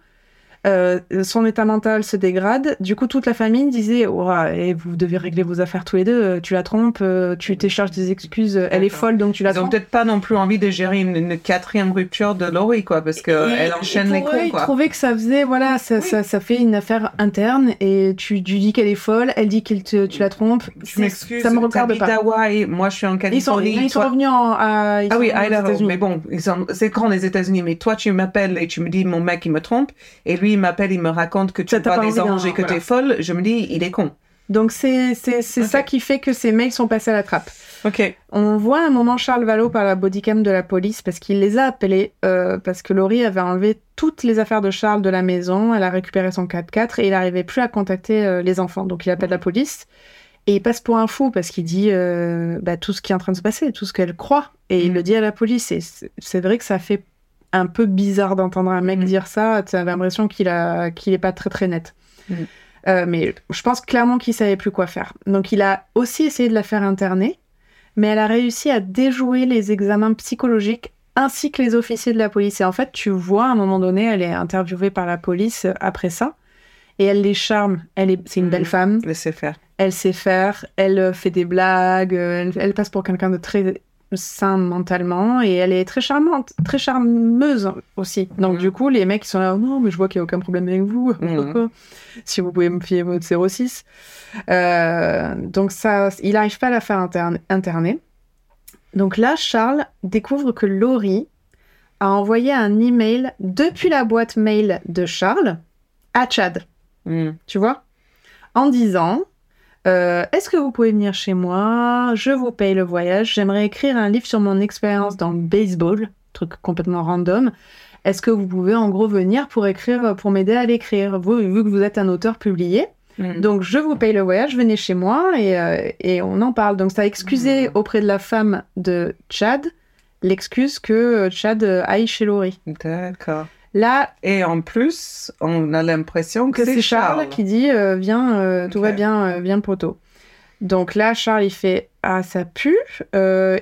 Euh, son état mental se dégrade. Du coup, toute la famille disait et vous devez régler vos affaires tous les deux. euh, Tu la trompes, euh, tu t'écharges des excuses. Elle est folle, donc tu la Ils trompes. peut-être pas non plus envie de gérer une, une quatrième rupture de Laurie, quoi, parce qu'elle enchaîne et les eux, coups, Ils trouvaient que ça faisait, voilà, ça, ça, ça fait une affaire interne et tu, tu dis qu'elle est folle, elle dit que tu la trompes. Je m'excuse. Ça me regarde pas. à Hawaï, moi je suis en Ils sont, Californie. ils sont revenus en, à, ils Ah sont oui, revenus aux Idaho. Mais bon, ils c'est grand les États-Unis. Mais toi, tu m'appelles et tu me dis mon mec il me trompe, et lui il m'appelle, il me raconte que tu pas des envie d'un- anges et que voilà. t'es folle. Je me dis il est con. Donc c'est c'est c'est Ok. ça qui fait que ces mails sont passés à la trappe. Ok. On voit un moment Charles Vallot par la bodycam de la police parce qu'il les a appelés euh, parce que Laurie avait enlevé toutes les affaires de Charles de la maison, elle a récupéré son 4x4 et il n'arrivait plus à contacter euh, les enfants. Donc il appelle la police et il passe pour un fou parce qu'il dit euh, bah, tout ce qui est en train de se passer, tout ce qu'elle croit et il Mhm. le dit à la police et c'est vrai que ça fait un peu bizarre d'entendre un mec Mhm. dire ça, tu as l'impression qu'il a qu'il est pas très très net. Mhm. Euh, mais je pense clairement qu'il savait plus quoi faire. Donc il a aussi essayé de la faire interner, mais elle a réussi à déjouer les examens psychologiques ainsi que les officiers de la police. Et en fait, tu vois, à un moment donné, elle est interviewée par la police après ça, et elle les charme. Elle est, c'est une belle Mhm. femme. Laissez faire. Elle sait faire. Elle euh, fait des blagues. euh, Elle, elle passe pour quelqu'un de très sain mentalement et elle est très charmante, très charmeuse aussi. Donc Mhm. du coup, les mecs ils sont là, Oh non, mais je vois qu'il n'y a aucun problème avec vous. Mhm. si vous pouvez me fier votre 06. Euh, donc ça, il n'arrive pas à la faire interne- interner. Donc là, Charles découvre que Laurie a envoyé un email depuis la boîte mail de Charles à Chad Mm. tu vois, en disant euh, Est-ce que vous pouvez venir chez moi? Je vous paye le voyage. J'aimerais écrire un livre sur mon expérience dans le baseball, truc complètement random. Est-ce que vous pouvez en gros venir pour écrire, pour m'aider à l'écrire, vous, vu que vous êtes un auteur publié Mm. donc, je vous paye le voyage, venez chez moi et, euh, et on en parle. Donc, ça a excusé Mhm. auprès de la femme de Chad l'excuse que euh, Chad aille chez Laurie. D'accord. Là, Et en plus, on a l'impression que, que c'est Charles, Charles. qui dit euh, Viens, euh, tout va bien, euh, viens, poteau. Donc là, Charles, il fait Ah, ça pue.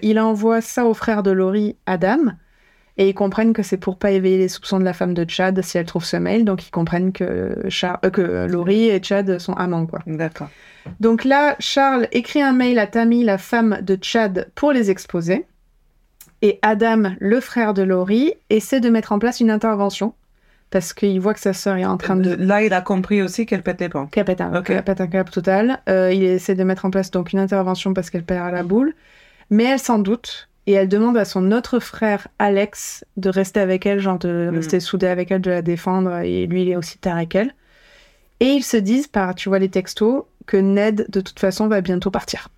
Il envoie ça au frère de Laurie, Adam. Et ils comprennent que c'est pour pas éveiller les soupçons de la femme de Chad si elle trouve ce mail. Donc ils comprennent que, Char- que Laurie et Chad sont amants, quoi. D'accord. Donc là, Charles écrit un mail à Tammy, la femme de Chad, pour les exposer. Et Adam, le frère de Laurie, essaie de mettre en place une intervention parce qu'il voit que sa sœur est en train de Là, il a compris aussi qu'elle pète les plombs. qu'elle pète un, Ok. qu'elle pète un câble total. Euh, il essaie de mettre en place donc une intervention parce qu'elle perd la boule, mais elle s'en doute et elle demande à son autre frère Alex de rester avec elle, genre de Mhm. rester soudé avec elle, de la défendre et lui il est aussi tard avec elle. Et ils se disent par, tu vois les textos, que Ned de toute façon va bientôt partir.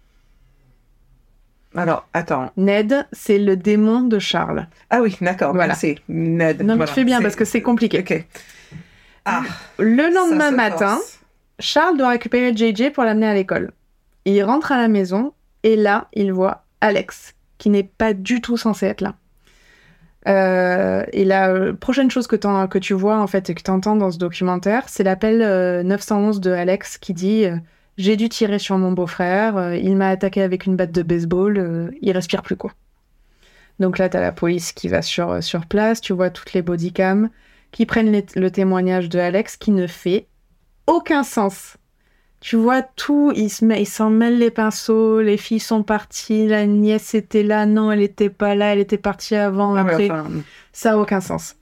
Alors, attends. Ned, c'est le démon de Charles. Ah oui, d'accord. Voilà. Merci. Ned. Non mais Voilà, tu fais bien c'est- parce que c'est compliqué. Ok. Ah, Le lendemain matin, force. Charles doit récupérer JJ pour l'amener à l'école. Il rentre à la maison et là, il voit Alex, qui n'est pas du tout censé être là. Euh, et la euh, prochaine chose que, tu vois en fait et que tu entends dans ce documentaire, c'est l'appel euh, 911 de Alex qui dit euh, J'ai dû tirer sur mon beau-frère, euh, il m'a attaqué avec une batte de baseball, euh, il respire plus quoi. Donc là, tu as la police qui va sur, euh, sur place, tu vois toutes les bodycams qui prennent les- le témoignage de Alex qui ne fait aucun sens. Tu vois tout, il se s'en mêle les pinceaux, les filles sont parties, la nièce était là, non, elle était pas là, elle était partie avant, Ah, après. enfin, Ça a aucun sens.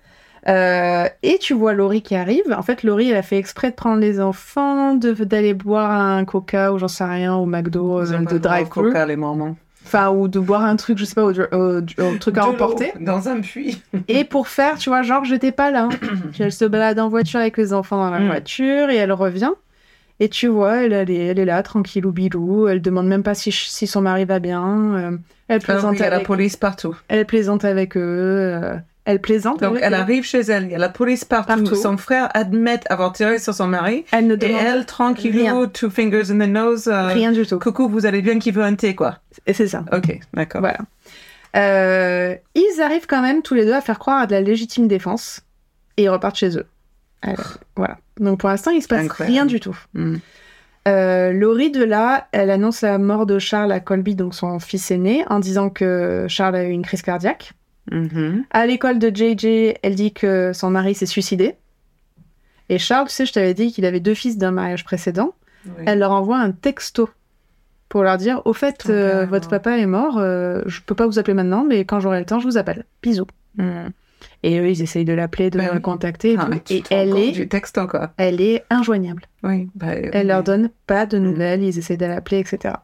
Euh, et tu vois Laurie qui arrive. En fait, Laurie, elle a fait exprès de prendre les enfants, d'aller boire un coca ou j'en sais rien, au McDo, euh, de drive-thru. Coca, les Mormons. Enfin, ou de boire un truc, je sais pas, au, au- au truc à emporter. Dans un puits. Et pour faire, tu vois, genre, j'étais pas là. Puis elle se balade en voiture avec les enfants dans la Mm. voiture et elle revient. Et tu vois, elle, elle, est, elle est là, tranquille ou bilou. Elle demande même pas si, si son mari va bien. euh, elle, Alors, plaisante il y a la avec, police partout. elle plaisante avec eux. Elle plaisante Donc, elle arrive chez elle, il y a la police partout. Partout. Son frère admet avoir tiré sur son mari. Elle ne Et demande elle, tranquille, rien. two fingers in the nose. euh, rien du tout. Coucou, vous allez bien, qui veut un thé, quoi. Et c'est ça. Ok, d'accord. Voilà. Euh, ils arrivent quand même tous les deux à faire croire à de la légitime défense et ils repartent chez eux. Alors, voilà. Donc pour l'instant, il se passe Incroyable. rien du tout. Euh, Laurie de là, elle annonce la mort de Charles à Colby, donc son fils aîné, en disant que Charles a eu une crise cardiaque. Mhm. À l'école de JJ, elle dit que son mari s'est suicidé. Et Charles, tu sais, je t'avais dit qu'il avait deux fils d'un mariage précédent. Oui. Elle leur envoie un texto pour leur dire Au fait, euh, votre papa est mort, euh, je peux pas vous appeler maintenant, mais quand j'aurai le temps, je vous appelle. Bisous. Hmm. Et eux, ils essayent de l'appeler, de Ben la oui. contacter. et Ah, tout. et elle est, du texte, quoi. elle est injoignable. Oui. bah, Elle oui. leur donne pas de Mm. nouvelles, ils essaient de l'appeler, etc.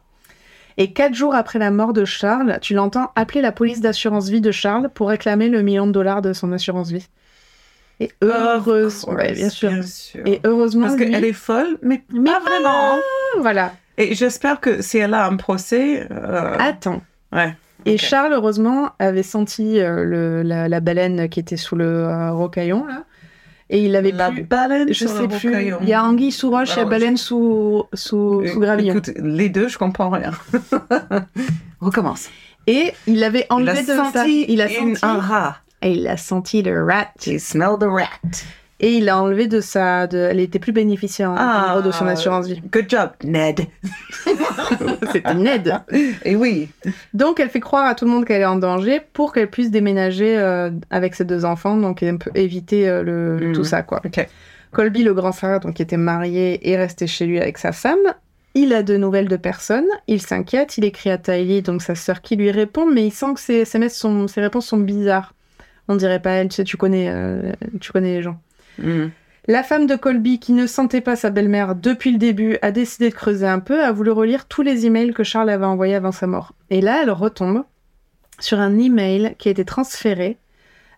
Et quatre jours après la mort de Charles, tu l'entends appeler la police d'assurance vie de Charles pour réclamer le million de dollars de son assurance vie. Et heureuse, Of ouais, bien sûr. bien sûr. Et heureusement, Parce qu'elle est folle, mais, Mais pas vraiment. voilà. Et j'espère que si elle a un procès. euh, Attends. Ouais. Et. Charles, heureusement, avait senti euh, le, la, la baleine qui était sous le euh, rocaillon, là. Et il avait La plus... baleine Je sur sais plus. rocaillon. Il y a anguille sous roche, il y a Alors, baleine sous, sous, sous gravillon. Écoute, les deux, je comprends rien. Recommence. Et il avait enlevé il a de ça. senti Il a senti. un rat. Et il a senti le rat. He smelled the rat. Et il a enlevé de sa. De... Elle était plus bénéficiaire Ah. de son assurance vie. Good job, Ned. C'était aide. Et oui. Donc, elle fait croire à tout le monde qu'elle est en danger pour qu'elle puisse déménager euh, avec ses deux enfants, donc un peu éviter euh, le, Mhm. tout ça, quoi. Colby, le grand frère, donc qui était marié, est resté chez lui avec sa femme. Il a de nouvelles de personne. Il s'inquiète. Il écrit à Tylee, donc sa sœur, qui lui répond, mais il sent que ses, sont- ses réponses sont bizarres. On dirait pas elle. Tu sais, tu connais, euh, tu connais les gens. Mm. La femme de Colby, qui ne sentait pas sa belle-mère depuis le début, a décidé de creuser un peu, a voulu relire tous les emails que Charles avait envoyés avant sa mort. Et là, elle retombe sur un email qui a été transféré,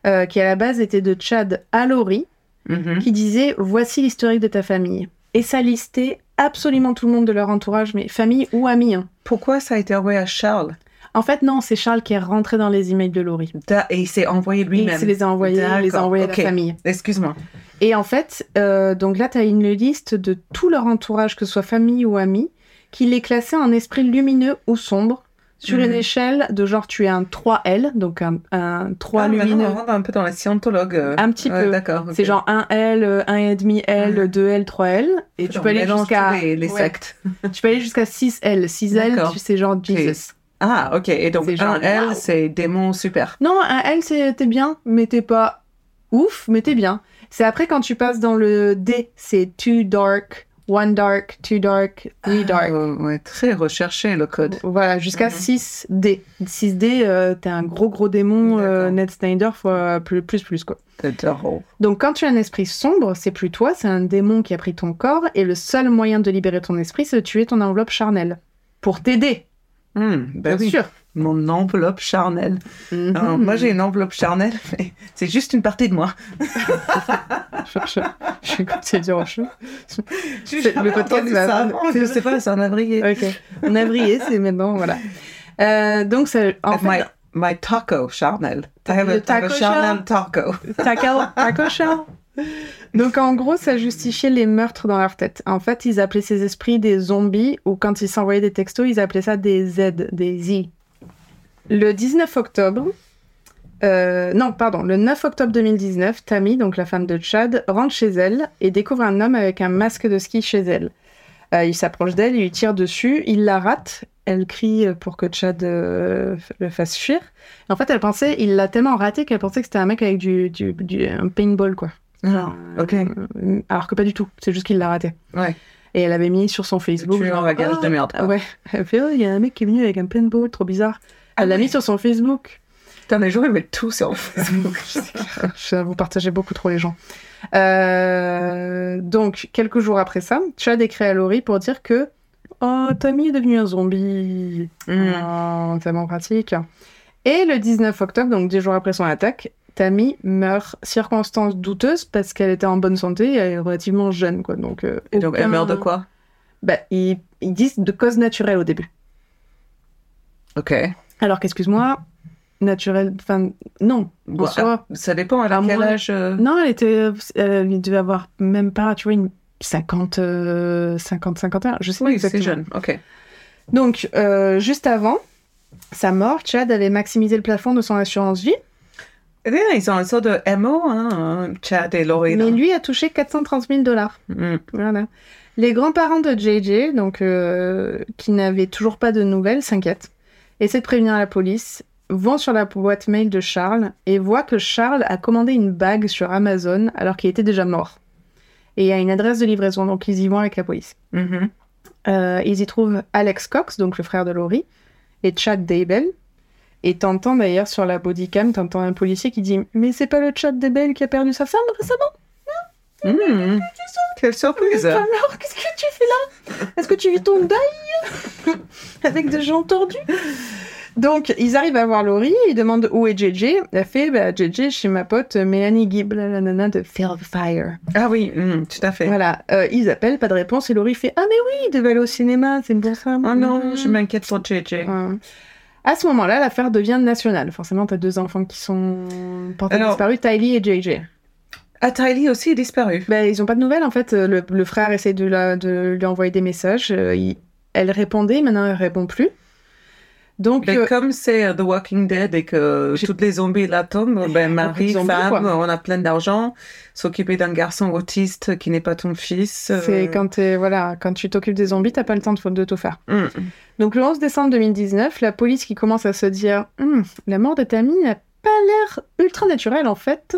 euh, qui à la base était de Chad à Laurie, Mhm. qui disait Voici l'historique de ta famille. Et ça listait absolument tout le monde de leur entourage, mais famille ou amis. hein. Pourquoi ça a été envoyé à Charles? En fait, non, c'est Charles qui est rentré dans les emails de Laurie. Et il s'est envoyé il lui-même. se les a envoyés, il les a envoyés à la famille. Excuse-moi. Et en fait, euh, donc là, tu as une liste de tout leur entourage, que ce soit famille ou amis, qui les classait en esprit lumineux ou sombre, sur Mhm. une échelle de genre tu es un 3L, donc un, un 3 Ah, lumineux. on rentre un peu dans la scientologue. euh. Un petit Ouais, peu. D'accord. C'est genre 1L, euh, 1,5L, Mhm. 2L, 3L. Et tu peux aller jusqu'à les, sectes. tu peux aller jusqu'à 6L. 6L, D'accord. tu- c'est genre Jesus. Ah, ok. Et donc, genre, un L, c'est démon super. Non, un L, c'est t'es bien, mais t'es pas ouf, mais t'es bien. C'est après quand tu passes dans le D, c'est too dark, one dark, two dark, three dark. Ah, ouais, très recherché le code. Voilà, jusqu'à Mhm. 6D. 6D, euh, t'es un gros gros démon, euh. Ned Snyder, fois plus, plus, plus, quoi. Donc quand tu as un esprit sombre, c'est plus toi, c'est un démon qui a pris ton corps, et le seul moyen de libérer ton esprit, c'est de tuer ton enveloppe charnelle. Pour t'aider, Ben bien oui. sûr. Mon enveloppe charnelle. Mhm. Alors, moi, j'ai une enveloppe charnelle, mais c'est juste une partie de moi. Je, je, je vais continuer à dire autre chose. J'ai C'est- jamais le podcast avant. Je sais pas, c'est un avril. Ok. On a vrillé, c'est maintenant, voilà. Euh, donc, ça, en fait, my, my taco charnel. A taco charnel taco. Taco, taco shell. Donc en gros, ça justifiait les meurtres dans leur tête. En fait, ils appelaient ces esprits des zombies, ou quand ils s'envoyaient des textos, ils appelaient ça des Z, des Z. Le 19 octobre, euh, non, pardon, le 9 octobre 2019, Tammy, donc la femme de Chad, rentre chez elle et découvre un homme avec un masque de ski chez elle. Euh, il s'approche d'elle, il lui tire dessus, il la rate. Elle crie pour que Chad euh, le fasse fuir. En fait, elle pensait, il l'a tellement raté qu'elle pensait que c'était un mec avec du, du, du- un paintball, quoi. Ah, ok. Euh, Alors que pas du tout. C'est juste qu'il l'a raté. Ouais. Et elle avait mis sur son Facebook. Tu es un genre, bagage Ah, de merde. quoi. Ouais. Elle fait, oh, il y a un mec qui est venu avec un paintball, trop bizarre. Elle l'a ouais. mis sur son Facebook. Putain, les gens, ils mettent tout sur Facebook. Je- Vous partagez beaucoup trop les gens. Euh, donc, quelques jours après ça, Chad écrit à Laurie pour dire que Oh, Tommy est devenu un zombie. Hmm. Oh, tellement pratique. Et le 19 octobre, donc dix jours après son attaque, Tammy meurt, circonstance douteuse parce qu'elle était en bonne santé et elle est relativement jeune. Quoi. Donc, euh, Et donc, elle meurt de quoi? Bah, ils, ils disent de cause naturelle au début. Ok. Alors qu'excuse-moi, naturel, enfin, non. Bon, ah, ça dépend, elle a quel âge euh, Non, elle était, elle devait avoir même pas, tu vois, une 50, euh, 50, 51, je sais pas Oui, c'est exactement. jeune. Ok. Donc, euh, juste avant sa mort, Chad avait maximisé le plafond de son assurance vie, ils ont un sort de MO, hein, Chad et Laurie. mais lui a touché 430 000 dollars. Hmm. Voilà. Les grands-parents de JJ, donc euh, qui n'avaient toujours pas de nouvelles, s'inquiètent, essaient de prévenir la police, vont sur la boîte mail de Charles et voient que Charles a commandé une bague sur Amazon alors qu'il était déjà mort. Et il y a une adresse de livraison, donc ils y vont avec la police. Mhm. Euh, ils y trouvent Alex Cox, donc le frère de Laurie, et Chad Daybell. Et t'entends d'ailleurs sur la bodycam, t'entends un policier qui dit Mais c'est pas le Chad Daybell qui a perdu sa femme récemment Hmm. Quelle surprise Alors, qu'est-ce que tu fais là Est-ce que tu vis ton deuil Avec des gens tordus Donc, ils arrivent à voir Laurie, ils demandent où est JJ. Elle fait bah, JJ chez ma pote Mélanie Gibb, la nana de Fear of Fire. Ah oui, hmm, tout à fait. Voilà, Euh, ils appellent, pas de réponse, et Laurie fait Ah, mais oui, il devait aller au cinéma, c'est pour ça. Oh non, Mhm. je m'inquiète pour JJ. Ouais. À ce moment-là, l'affaire devient nationale. Forcément, t'as deux enfants qui sont portés Alors- disparus, Tylee et JJ. Ah, Tylee aussi est disparu. Ben, ils ont pas de nouvelles en fait. Euh, Le, le frère essaie de, la- de lui envoyer des messages. euh, il- elle répondait, maintenant elle répond plus. Donc, Mais euh, comme c'est euh, The Walking Dead et que J'ai- toutes les zombies là tombent, ben, mari, zombies, femme, quoi. on a plein d'argent, s'occuper d'un garçon autiste qui n'est pas ton fils. euh, c'est quand, voilà, quand tu t'occupes des zombies, t'as pas le temps de, de tout faire. mm. Donc le 11 décembre 2019, la police qui commence à se dire Hum, la mort de Tammy n'a pas l'air ultra naturelle en fait.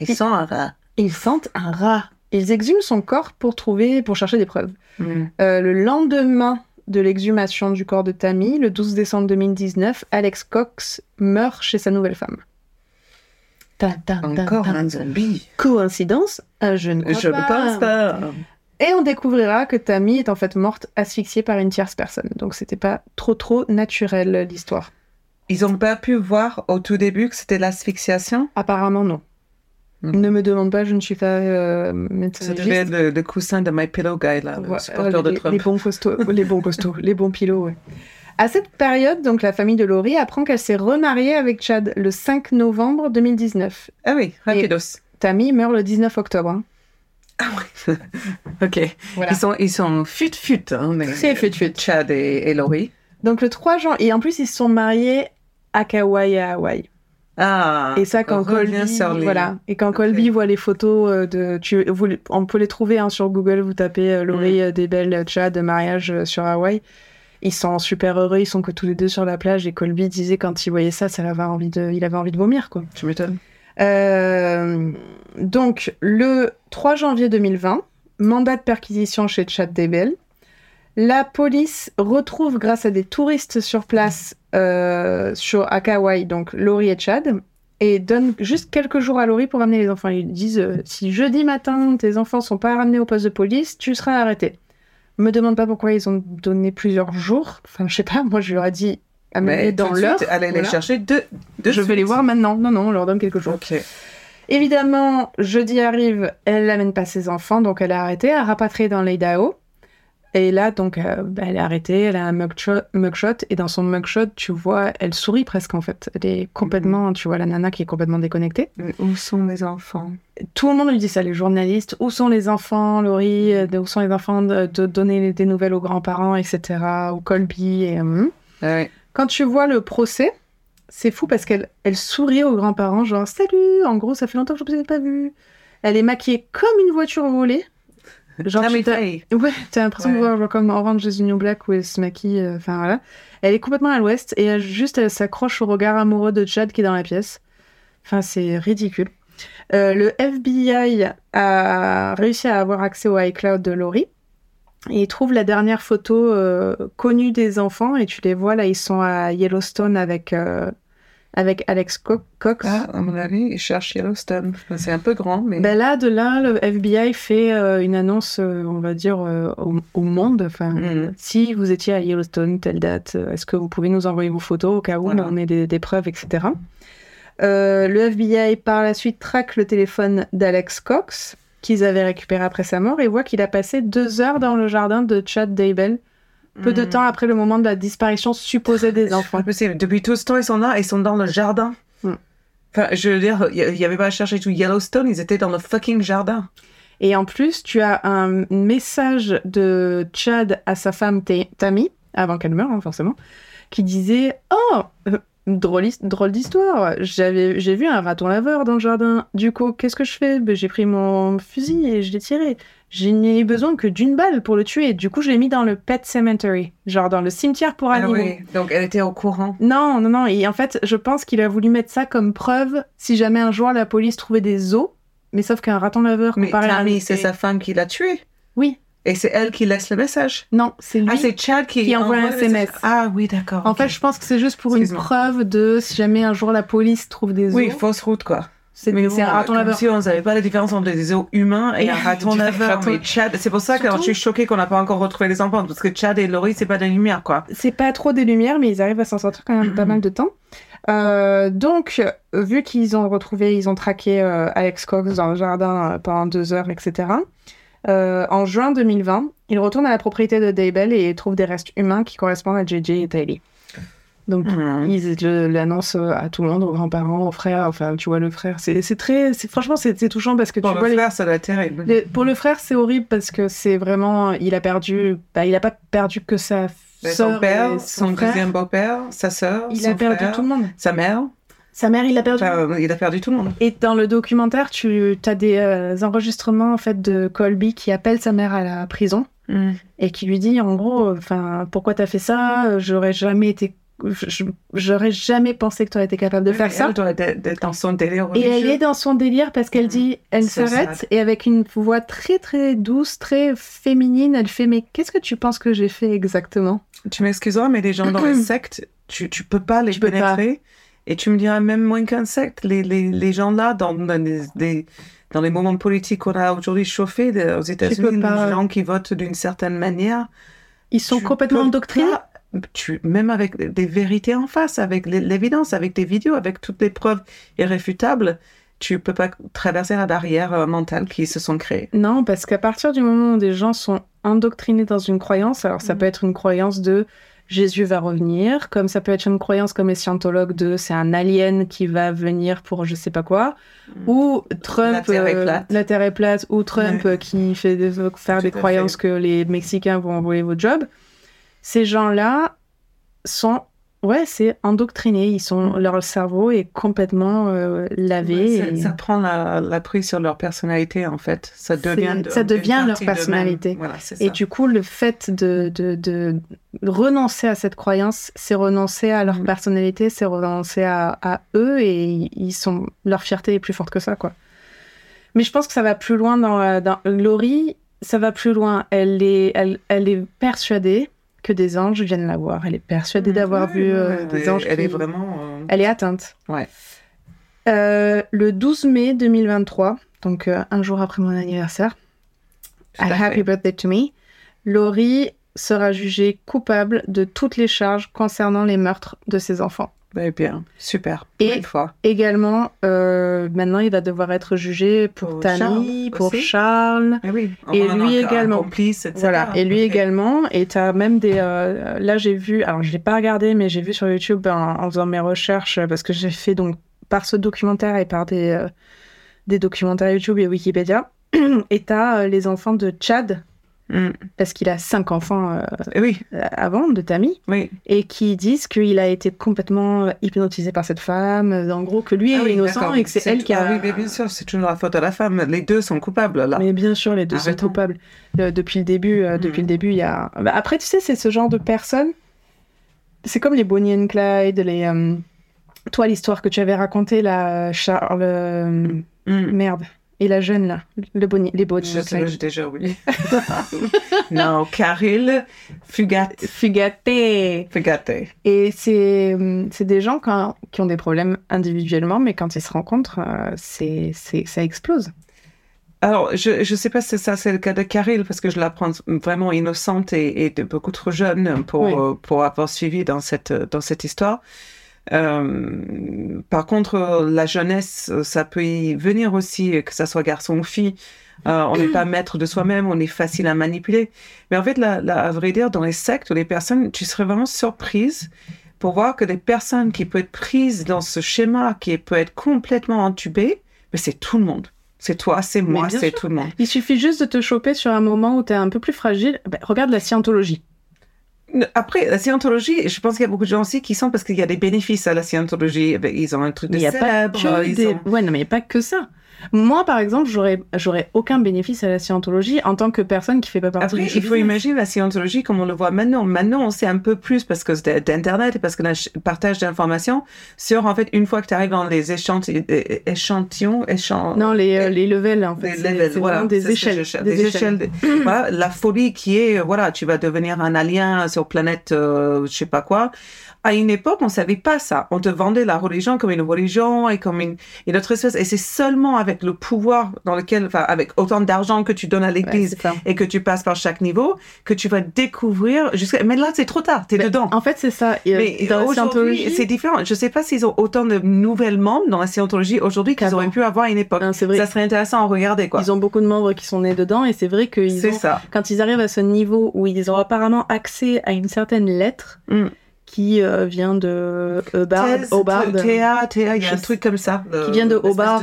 Ils sont un rat. Ils sentent un rat. Ils exhument son corps pour trouver, pour chercher des preuves. Mm. Euh, le lendemain de l'exhumation du corps de Tammy, le 12 décembre 2019, Alex Cox meurt chez sa nouvelle femme. Ta, ta, ta, Encore ta. un zombie. Coïncidence? Euh, Je ne crois Je pas. pense pas. Et on découvrira que Tammy est en fait morte asphyxiée par une tierce personne. Donc c'était pas trop trop naturel l'histoire. Ils ont pas pu voir au tout début que c'était l'asphyxiation? Apparemment non. Mhm. Ne me demande pas, je ne suis pas euh, médecin Ça devait être le, le coussin de My Pillow Guy, là, le Ouais, supporter euh, de les, Trump. les bons costauds, les bons costauds, les bons pilots, ouais. À cette période, donc la famille de Laurie apprend qu'elle s'est remariée avec Chad le 5 novembre 2019. Ah oui, rapidos. Tammy meurt le 19 octobre. hein. Ah oui. ok. Voilà. Ils sont, ils sont fut-fut, hein, mais- C'est fut-fut. Chad et, et Laurie. Donc le 3 janvier, et en plus ils se sont mariés à Kauai à Hawaï. Ah. Et ça, quand Colby, les- voilà, et quand. Colby voit les photos euh, de, tu, vous, on peut les trouver hein, sur Google. Vous tapez euh, Laurie Mm. euh, des belles euh, Chad mariage sur Hawaï. Ils sont super heureux. Ils sont que tous les deux sur la plage. Et Colby disait quand il voyait ça, ça avait envie de, il avait envie de vomir quoi. Tu m'étonnes. Euh, donc le 3 janvier 2020, mandat de perquisition chez Chad Daybell. La police retrouve grâce à des touristes sur place euh, sur à Kauai, donc Laurie et Chad, et donne juste quelques jours à Laurie pour ramener les enfants. Ils disent euh, si jeudi matin tes enfants sont pas ramenés au poste de police, tu seras arrêté. Me demande pas pourquoi ils ont donné plusieurs jours. Enfin, je sais pas. Moi, je leur ai dit amenez Mais dans l'heure. allez les chercher de, de Je vais les voir maintenant. Non, non, on leur donne quelques jours. Évidemment, jeudi arrive, elle n'amène pas ses enfants, donc elle est arrêtée, est rapatriée dans l'Idaho. Et là, donc, euh, bah, elle est arrêtée, elle a un mugshot, mugshot, et dans son mugshot, tu vois, elle sourit presque en fait. Elle est complètement, tu vois, la nana qui est complètement déconnectée. Mais Où sont les enfants? Tout le monde lui dit ça, les journalistes. Où sont les enfants, Laurie? Euh, Où sont les enfants de, de donner des nouvelles aux grands-parents, etc. Ou Colby. Et, hum. Ah ouais. Quand tu vois le procès, c'est fou parce qu'elle elle sourit aux grands-parents, genre salut, en gros, ça fait longtemps que je ne vous ai pas vu. Elle est maquillée comme une voiture volée. Genre, tu t'as- Faye. Ouais, t'as l'impression de voir comme Orange is the New Black où elle se maquille, euh, enfin voilà. Elle est complètement à l'ouest et elle, juste elle s'accroche au regard amoureux de Chad qui est dans la pièce. Enfin, c'est ridicule. Euh, le FBI a réussi à avoir accès au iCloud de Laurie. Et il trouve la dernière photo euh, connue des enfants et tu les vois là, ils sont à Yellowstone avec, euh, avec Alex Co- Cox. Ah, à mon avis, ils cherchent Yellowstone. C'est un peu grand, mais. Ben là, de là, le FBI fait euh, une annonce, euh, on va dire, euh, au, au monde. Enfin, Mhm. si vous étiez à Yellowstone, telle date, est-ce que vous pouvez nous envoyer vos photos au cas où Voilà. on ait des, des preuves, etc. Le FBI, par la suite, traque le téléphone d'Alex Cox, qu'ils avaient récupéré après sa mort, et voit qu'il a passé deux heures dans le jardin de Chad Daybell, peu de Mhm. temps après le moment de la disparition supposée des enfants. possible. Depuis tout ce temps, ils sont là, ils sont dans le jardin. Mm. Enfin, je veux dire, il n'y avait pas à chercher tout Yellowstone, ils étaient dans le fucking jardin. Et en plus, tu as un message de Chad à sa femme Ta- Tammy, avant qu'elle meure, hein, forcément, qui disait Oh, euh, drôle, his- drôle d'histoire, J'avais- j'ai vu un raton laveur dans le jardin. Du coup, qu'est-ce que je fais? Ben, J'ai pris mon fusil et je l'ai tiré. Je n'ai eu besoin que d'une balle pour le tuer. Du coup, je l'ai mis dans le pet cemetery, genre dans le cimetière pour Ah animaux. oui, donc elle était au courant. Non, non, non. Et en fait, je pense qu'il a voulu mettre ça comme preuve si jamais un jour la police trouvait des os. Mais sauf qu'un raton laveur Mais Tammy, c'est sa femme qui l'a tué. Oui. Et c'est elle qui laisse le message. Non, c'est lui. Ah, c'est Chad qui, qui envoie un SMS. Ah oui, d'accord. En fait, je pense que c'est juste pour une preuve de si jamais un jour la police trouve des os. Oui, fausse route, quoi. C'est bon, un raton laveur. si on ne savait pas la différence entre des os humains et un raton laveur. raton. Mais Chad, c'est pour ça que Surtout- je suis choquée qu'on n'a pas encore retrouvé les enfants, parce que Chad et Laurie, c'est pas de la lumière, quoi. C'est pas trop des lumières, mais ils arrivent à s'en sortir quand même pas mal de temps. Euh, donc, vu qu'ils ont retrouvé, ils ont traqué euh, Alex Cox dans le jardin euh, pendant deux heures, etc. euh, en juin 2020, ils retournent à la propriété de Daybell et trouvent des restes humains qui correspondent à JJ et Tylee. Donc, Mhm. ils l'annoncent à tout le monde, aux grands-parents, aux frères. Enfin, tu vois, le frère, c'est très. Franchement, c'est touchant parce que Pour tu le vois. les- frère, ça doit être terrible. les- pour le frère, c'est horrible parce que c'est vraiment. Il a perdu. Bah, il a pas perdu que sa sœur son père, son, frère. deuxième beau-père, sa sœur, Il son a perdu frère, tout le monde. sa mère. Sa mère, il a perdu. Enfin, euh, il a perdu tout le monde. Et dans le documentaire, tu as des euh, enregistrements en fait de Colby qui appelle sa mère à la prison et qui lui dit en gros, enfin, pourquoi t'as fait ça? J'aurais jamais été, j'aurais jamais pensé que tu aurais été capable de faire ça. Elle être être dans son délire Et elle est dans son délire parce qu'elle dit, elle s'arrête et avec une voix très très douce, très féminine, elle fait mais qu'est-ce que tu penses que j'ai fait exactement? Tu m'excuseras, mais les gens dans les sectes, tu, tu peux pas les Tu peux pas. pénétrer. Et tu me diras même moins qu'un secte. Les, les, les gens là, dans, dans, les, dans les moments politiques qu'on a aujourd'hui chauffés aux États-Unis, les gens qui votent d'une certaine manière. Ils sont complètement endoctrinés? Tu, même avec des- vérités en face, avec l'é- l'évidence, avec des vidéos, avec toutes les preuves irréfutables, tu peux pas traverser la barrière euh, mentale qui se sont créées. Non, parce qu'à partir du moment où des gens sont endoctrinés dans une croyance, alors ça Mhm. peut être une croyance de Jésus va revenir, comme ça peut être une croyance comme les scientologues de c'est un alien qui va venir pour je sais pas quoi, Mhm. ou Trump, La Terre est euh, plate. la Terre est plate, ou Trump euh, qui fait des, faire Tout des à croyances fait. que les Mexicains vont envoyer vos jobs. Ces gens-là sont, ouais, c'est endoctrinés, ils sont, Mhm. leur cerveau est complètement euh, lavé. Ouais, et- ça, prend la, la prise sur leur personnalité, en fait. Ça devient, de- ça une devient leur personnalité. Voilà, Et ça. du coup, le fait de, de, de renoncer à cette croyance, c'est renoncer à leur Mhm. personnalité, c'est renoncer à, à eux et ils sont leur fierté est plus forte que ça, quoi. Mais je pense que ça va plus loin dans, dans Laurie, ça va plus loin. Elle est, elle, elle est persuadée que des anges viennent la voir. Elle est persuadée d'avoir vu euh, des elle, anges. elle qui- est vraiment. euh, Elle est atteinte. Ouais. Euh, le 12 mai 2023, donc euh, un jour après mon anniversaire, à Happy. Birthday to Me, Laurie sera jugée coupable de toutes les charges concernant les meurtres de ses enfants. Ouais, bien, super. Et- Une fois. Également, euh, maintenant, il va devoir être jugé pour Pour Charles pour aussi. Charles. Eh oui. Et lui également. Complice, etc. Voilà, et lui également. Et tu as même des. euh, là, j'ai vu, alors je l'ai pas regardé, mais j'ai vu sur YouTube en, en faisant mes recherches, euh, parce que j'ai fait donc par ce documentaire et par des, euh, des documentaires YouTube et Wikipédia. et tu as les enfants de Chad, Mm. parce qu'il a cinq enfants euh, Eh oui, avant de Tammy, oui. et qui disent qu'il a été complètement hypnotisé par cette femme, euh, en gros que lui est Ah oui, innocent et que c'est elle qui a... Ah oui, mais bien sûr, c'est toujours la faute de la femme. Les deux sont coupables, là. Mais bien sûr, les deux sont coupables. Euh, depuis le début, euh, depuis le début, il y a. Bah, après, tu sais, c'est ce genre de personnes. C'est comme les Bonnie and Clyde, les. euh, Toi, l'histoire que tu avais racontée, là, Charles. Mm. Merde. Et la jeune, là. Le Bonnie... Les Bonnie Je and sais, déjà oublié. non, Caril Fugate. Fugaté. Fugate. Et c'est c'est des gens quand- qui ont des problèmes individuellement, mais quand ils se rencontrent, euh, c'est c'est- ça explose. Alors, je ne sais pas si ça c'est le cas de Caril, parce que je la prends vraiment innocente et, et de beaucoup trop jeune pour, Oui. euh, pour avoir suivi dans cette, dans cette histoire. Euh, par contre, la jeunesse, ça peut y venir aussi, que ça soit garçon ou fille. Euh, on n'est pas maître de soi-même, on est facile à manipuler. Mais en fait, la, la- à vrai dire, dans les sectes ou les personnes, tu serais vraiment surprise pour voir que des personnes qui peuvent être prises dans ce schéma, qui peut être complètement entubées, mais c'est tout le monde. C'est toi, c'est moi, c'est tout le monde. Il suffit juste de te choper sur un moment où tu es un peu plus fragile. Ben, regarde la scientologie. Après, la scientologie, je pense qu'il y a beaucoup de gens aussi qui sont parce qu'il y a des bénéfices à la scientologie. Ils ont un truc de il a pas célèbre. que ils des... ont- Ouais, non, mais il n'y a pas que ça. Moi, par exemple, j'aurais j'aurais aucun bénéfice à la scientologie en tant que personne qui fait pas partie Après, du il faut imaginer la scientologie comme on le voit maintenant. Maintenant, on sait un peu plus parce que c'est d'Internet et parce que le partage d'informations sur, en fait, une fois que tu arrives dans les échantillons, échantillons, échan- Non, les, euh, les levels, en fait. c'est- levels, voilà, des échelles. des des échelles. échelles de- voilà, la folie qui est, euh, voilà, tu vas devenir un alien sur planète, euh, je sais pas quoi. À une époque, on savait pas ça. On te vendait la religion comme une religion et comme une, une autre espèce. Et c'est seulement avec le pouvoir dans lequel, enfin, avec autant d'argent que tu donnes à l'église et que tu passes par chaque niveau, que tu vas découvrir jusqu'à, mais là, c'est trop tard, t'es dedans. En fait, c'est ça. Mais aujourd'hui, scientologie, c'est différent. Je sais pas s'ils ont autant de nouvelles membres dans la scientologie aujourd'hui qu'ils auraient pu avoir à une époque. c'est vrai. Ça serait intéressant à regarder, quoi. Ils ont beaucoup de membres qui sont nés dedans et c'est vrai qu'ils ont ça. quand ils arrivent à ce niveau où ils ont apparemment accès à une certaine lettre Mm. Qui euh, vient de Hobart, Thèse, Hobart, Théa, Théa, il y a un truc comme ça. qui vient de Hobart,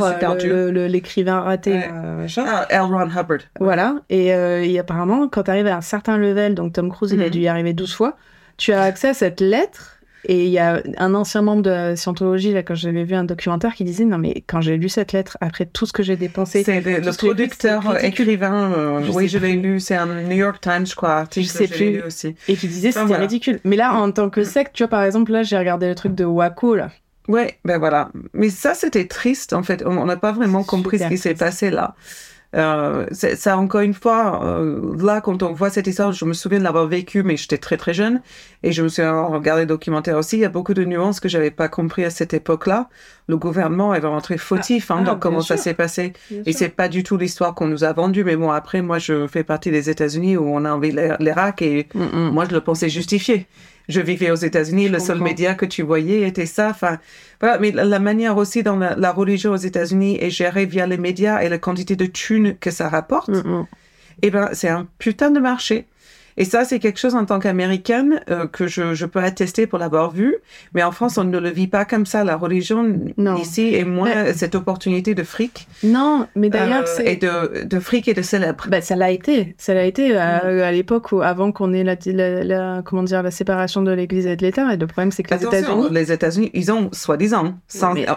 l'écrivain raté. Ouais. euh. Ah, L. Ron Hubbard. Voilà. Et, euh, et apparemment, quand tu arrives à un certain level, donc Tom Cruise, il a Mhm. dû y arriver 12 fois, tu as accès à cette lettre. Et il y a un ancien membre de Scientologie, là, quand j'avais vu un documentaire, qui disait Non, mais quand j'ai lu cette lettre, après tout ce que j'ai dépensé, C'est le, producteur, ridicule. écrivain. euh, Je oui, je l'ai lu. C'est un New York Times, je crois. Je sais plus. lu aussi. et qui disait Ah, c'était voilà. ridicule. Mais là, en tant que secte, tu vois, par exemple, là, j'ai regardé le truc de Waco, là. Ouais, ben voilà. Mais ça, c'était triste, en fait. On n'a pas vraiment compris ce qui s'est passé là. Euh, c'est- ça, encore une fois, euh, là, quand on voit cette histoire, je me souviens de l'avoir vécu, mais j'étais très très jeune, et je me suis regardé le documentaire aussi. Il y a beaucoup de nuances que j'avais pas compris à cette époque-là. Le gouvernement est vraiment très fautif hein, ah, dans comment ça s'est passé, et c'est pas du tout l'histoire qu'on nous a vendue. Mais bon, après, moi, je fais partie des États-Unis où on a envahi l'Irak, et Mm, moi, je le pensais justifié. Je vivais aux États-Unis, le seul média que tu voyais était ça. Enfin, voilà. Mais la, la manière aussi dont la, la religion aux États-Unis est gérée via les médias et la quantité de thunes que ça rapporte, mm, mm. eh ben, c'est un putain de marché. Et ça, c'est quelque chose en tant qu'américaine euh, que je, je peux attester pour l'avoir vu. Mais en France, on ne le vit pas comme ça. La religion Non. ici est moins cette opportunité de fric Non, mais d'ailleurs, euh, c'est. et de, de fric et de célèbre. Bah, ça l'a été, ça l'a été à, Mm. à l'époque où, avant qu'on ait la, la, la- comment dire, la séparation de l'Église et de l'État. Et le problème, c'est que les États-Unis, les États-Unis, ils ont soi-disant,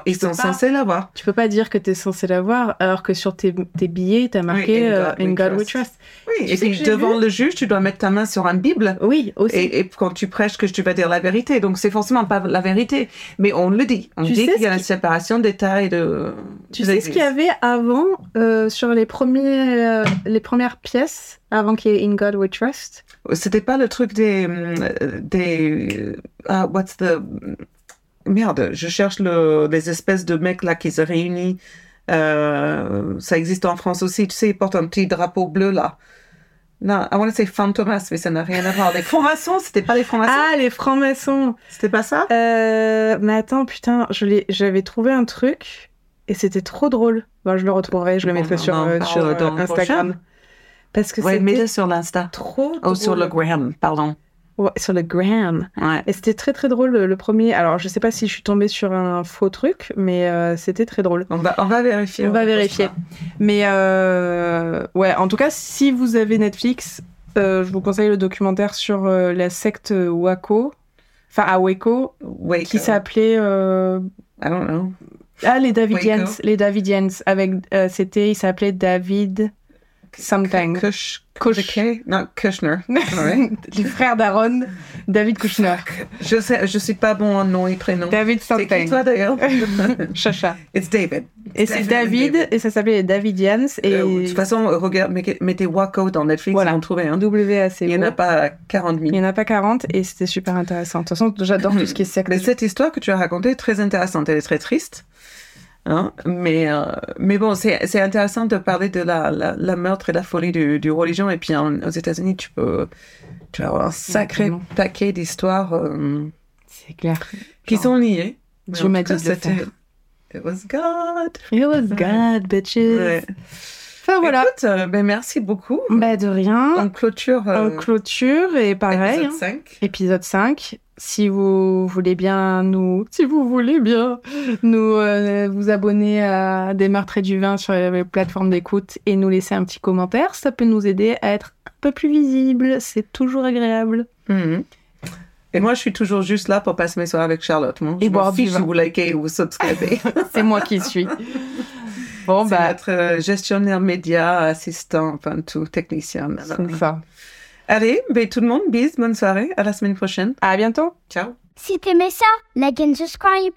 ils sont pas- censés l'avoir. tu peux pas dire que tu es censé l'avoir alors que sur tes, tes billets, tu as marqué In euh, God we In God we trust. trust. Oui, Tu et puis devant vu le juge, tu dois mettre ta main sur une Bible. Oui, aussi. Et, et quand tu prêches que tu vas dire la vérité, donc c'est forcément pas la vérité, mais on le dit. On Tu dit qu'il y a une séparation d'État et de. Tu de sais ce qu'il y avait avant, euh, sur les, premiers, euh, les premières pièces, avant qu'il y ait In God We Trust? C'était pas le truc des euh, des ah, what's the merde, je cherche le les espèces de mecs là qui se réunissent. Euh, ça existe en France aussi, tu sais, ils portent un petit drapeau bleu là. Non, I want to say Fantomas, mais ça n'a rien à voir. Les francs-maçons, c'était pas les francs-maçons? Ah, les francs-maçons C'était pas ça? Euh, Mais attends, putain, je l'ai- j'avais trouvé un truc et c'était trop drôle. Bon, je le retrouverai, je le mettrai sur, euh, sur euh, dans Instagram. prochain. Parce que Ouais, mets-le sur l'Insta. trop Oh, sur le drôle. gram, pardon. Ouais, sur le gram. Ouais. Et c'était très très drôle le, premier. Alors je sais pas si je suis tombée sur un faux truc, mais euh, c'était très drôle. On va, on va vérifier. On va vérifier. Mais euh, ouais, en tout cas, si vous avez Netflix, euh, je vous conseille le documentaire sur la secte Waco, enfin à Waco, Wake qui s'appelait I don't know. ah les Davidians, Waco. les Davidians avec c'était il s'appelait David something. Kush. Kush. Non, Kushner. Ouais. les frères d'Aaron, David Kushner, Je sais, je suis pas bon en nom et prénom. David C'est something. toi d'ailleurs? Chacha. It's David. Et c'est David, et ça s'appelait les Davidians, et Euh, de toute façon, regarde, mettez Waco dans Netflix, Voilà. en trouvez un. WAC. Il n'y en a pas 40 000. Il n'y en a pas 40, et c'était super intéressant. De toute façon, j'adore tout ce qui est secte. Mais cette histoire que tu as racontée est très intéressante. Elle est très triste. Hein? Mais, euh, mais bon, c'est intéressant de parler de la, la, la meurtre et la folie du, du religion. Et puis en- aux États-Unis, tu peux, tu vas avoir un sacré Vraiment. paquet d'histoires euh, clair. qui Genre, sont liées. Dieu m'a dit de le c'était- faire. It was God. It was God, bitches. Ouais. Enfin voilà. Écoute, euh, ben, merci beaucoup. Bah de rien. On clôture euh, On clôture et pareil. épisode hein. 5. Épisode 5. Si vous voulez bien nous, si vous voulez bien nous euh, vous abonner à des meurtres et du vin sur les plateformes d'écoute et nous laisser un petit commentaire, ça peut nous aider à être un peu plus visible. C'est toujours agréable. Mhm. Et moi, je suis toujours juste là pour passer mes soirées avec Charlotte. Moi, Et je boire fiche si vous likez ou vous subscribez. C'est moi qui suis. Bon bah notre euh, gestionnaire média, assistant, enfin tout, technicien. ça. Allez, ben, tout le monde, bis, bonne soirée, à la semaine prochaine. À bientôt. Ciao. Si t'aimais ça, like and subscribe.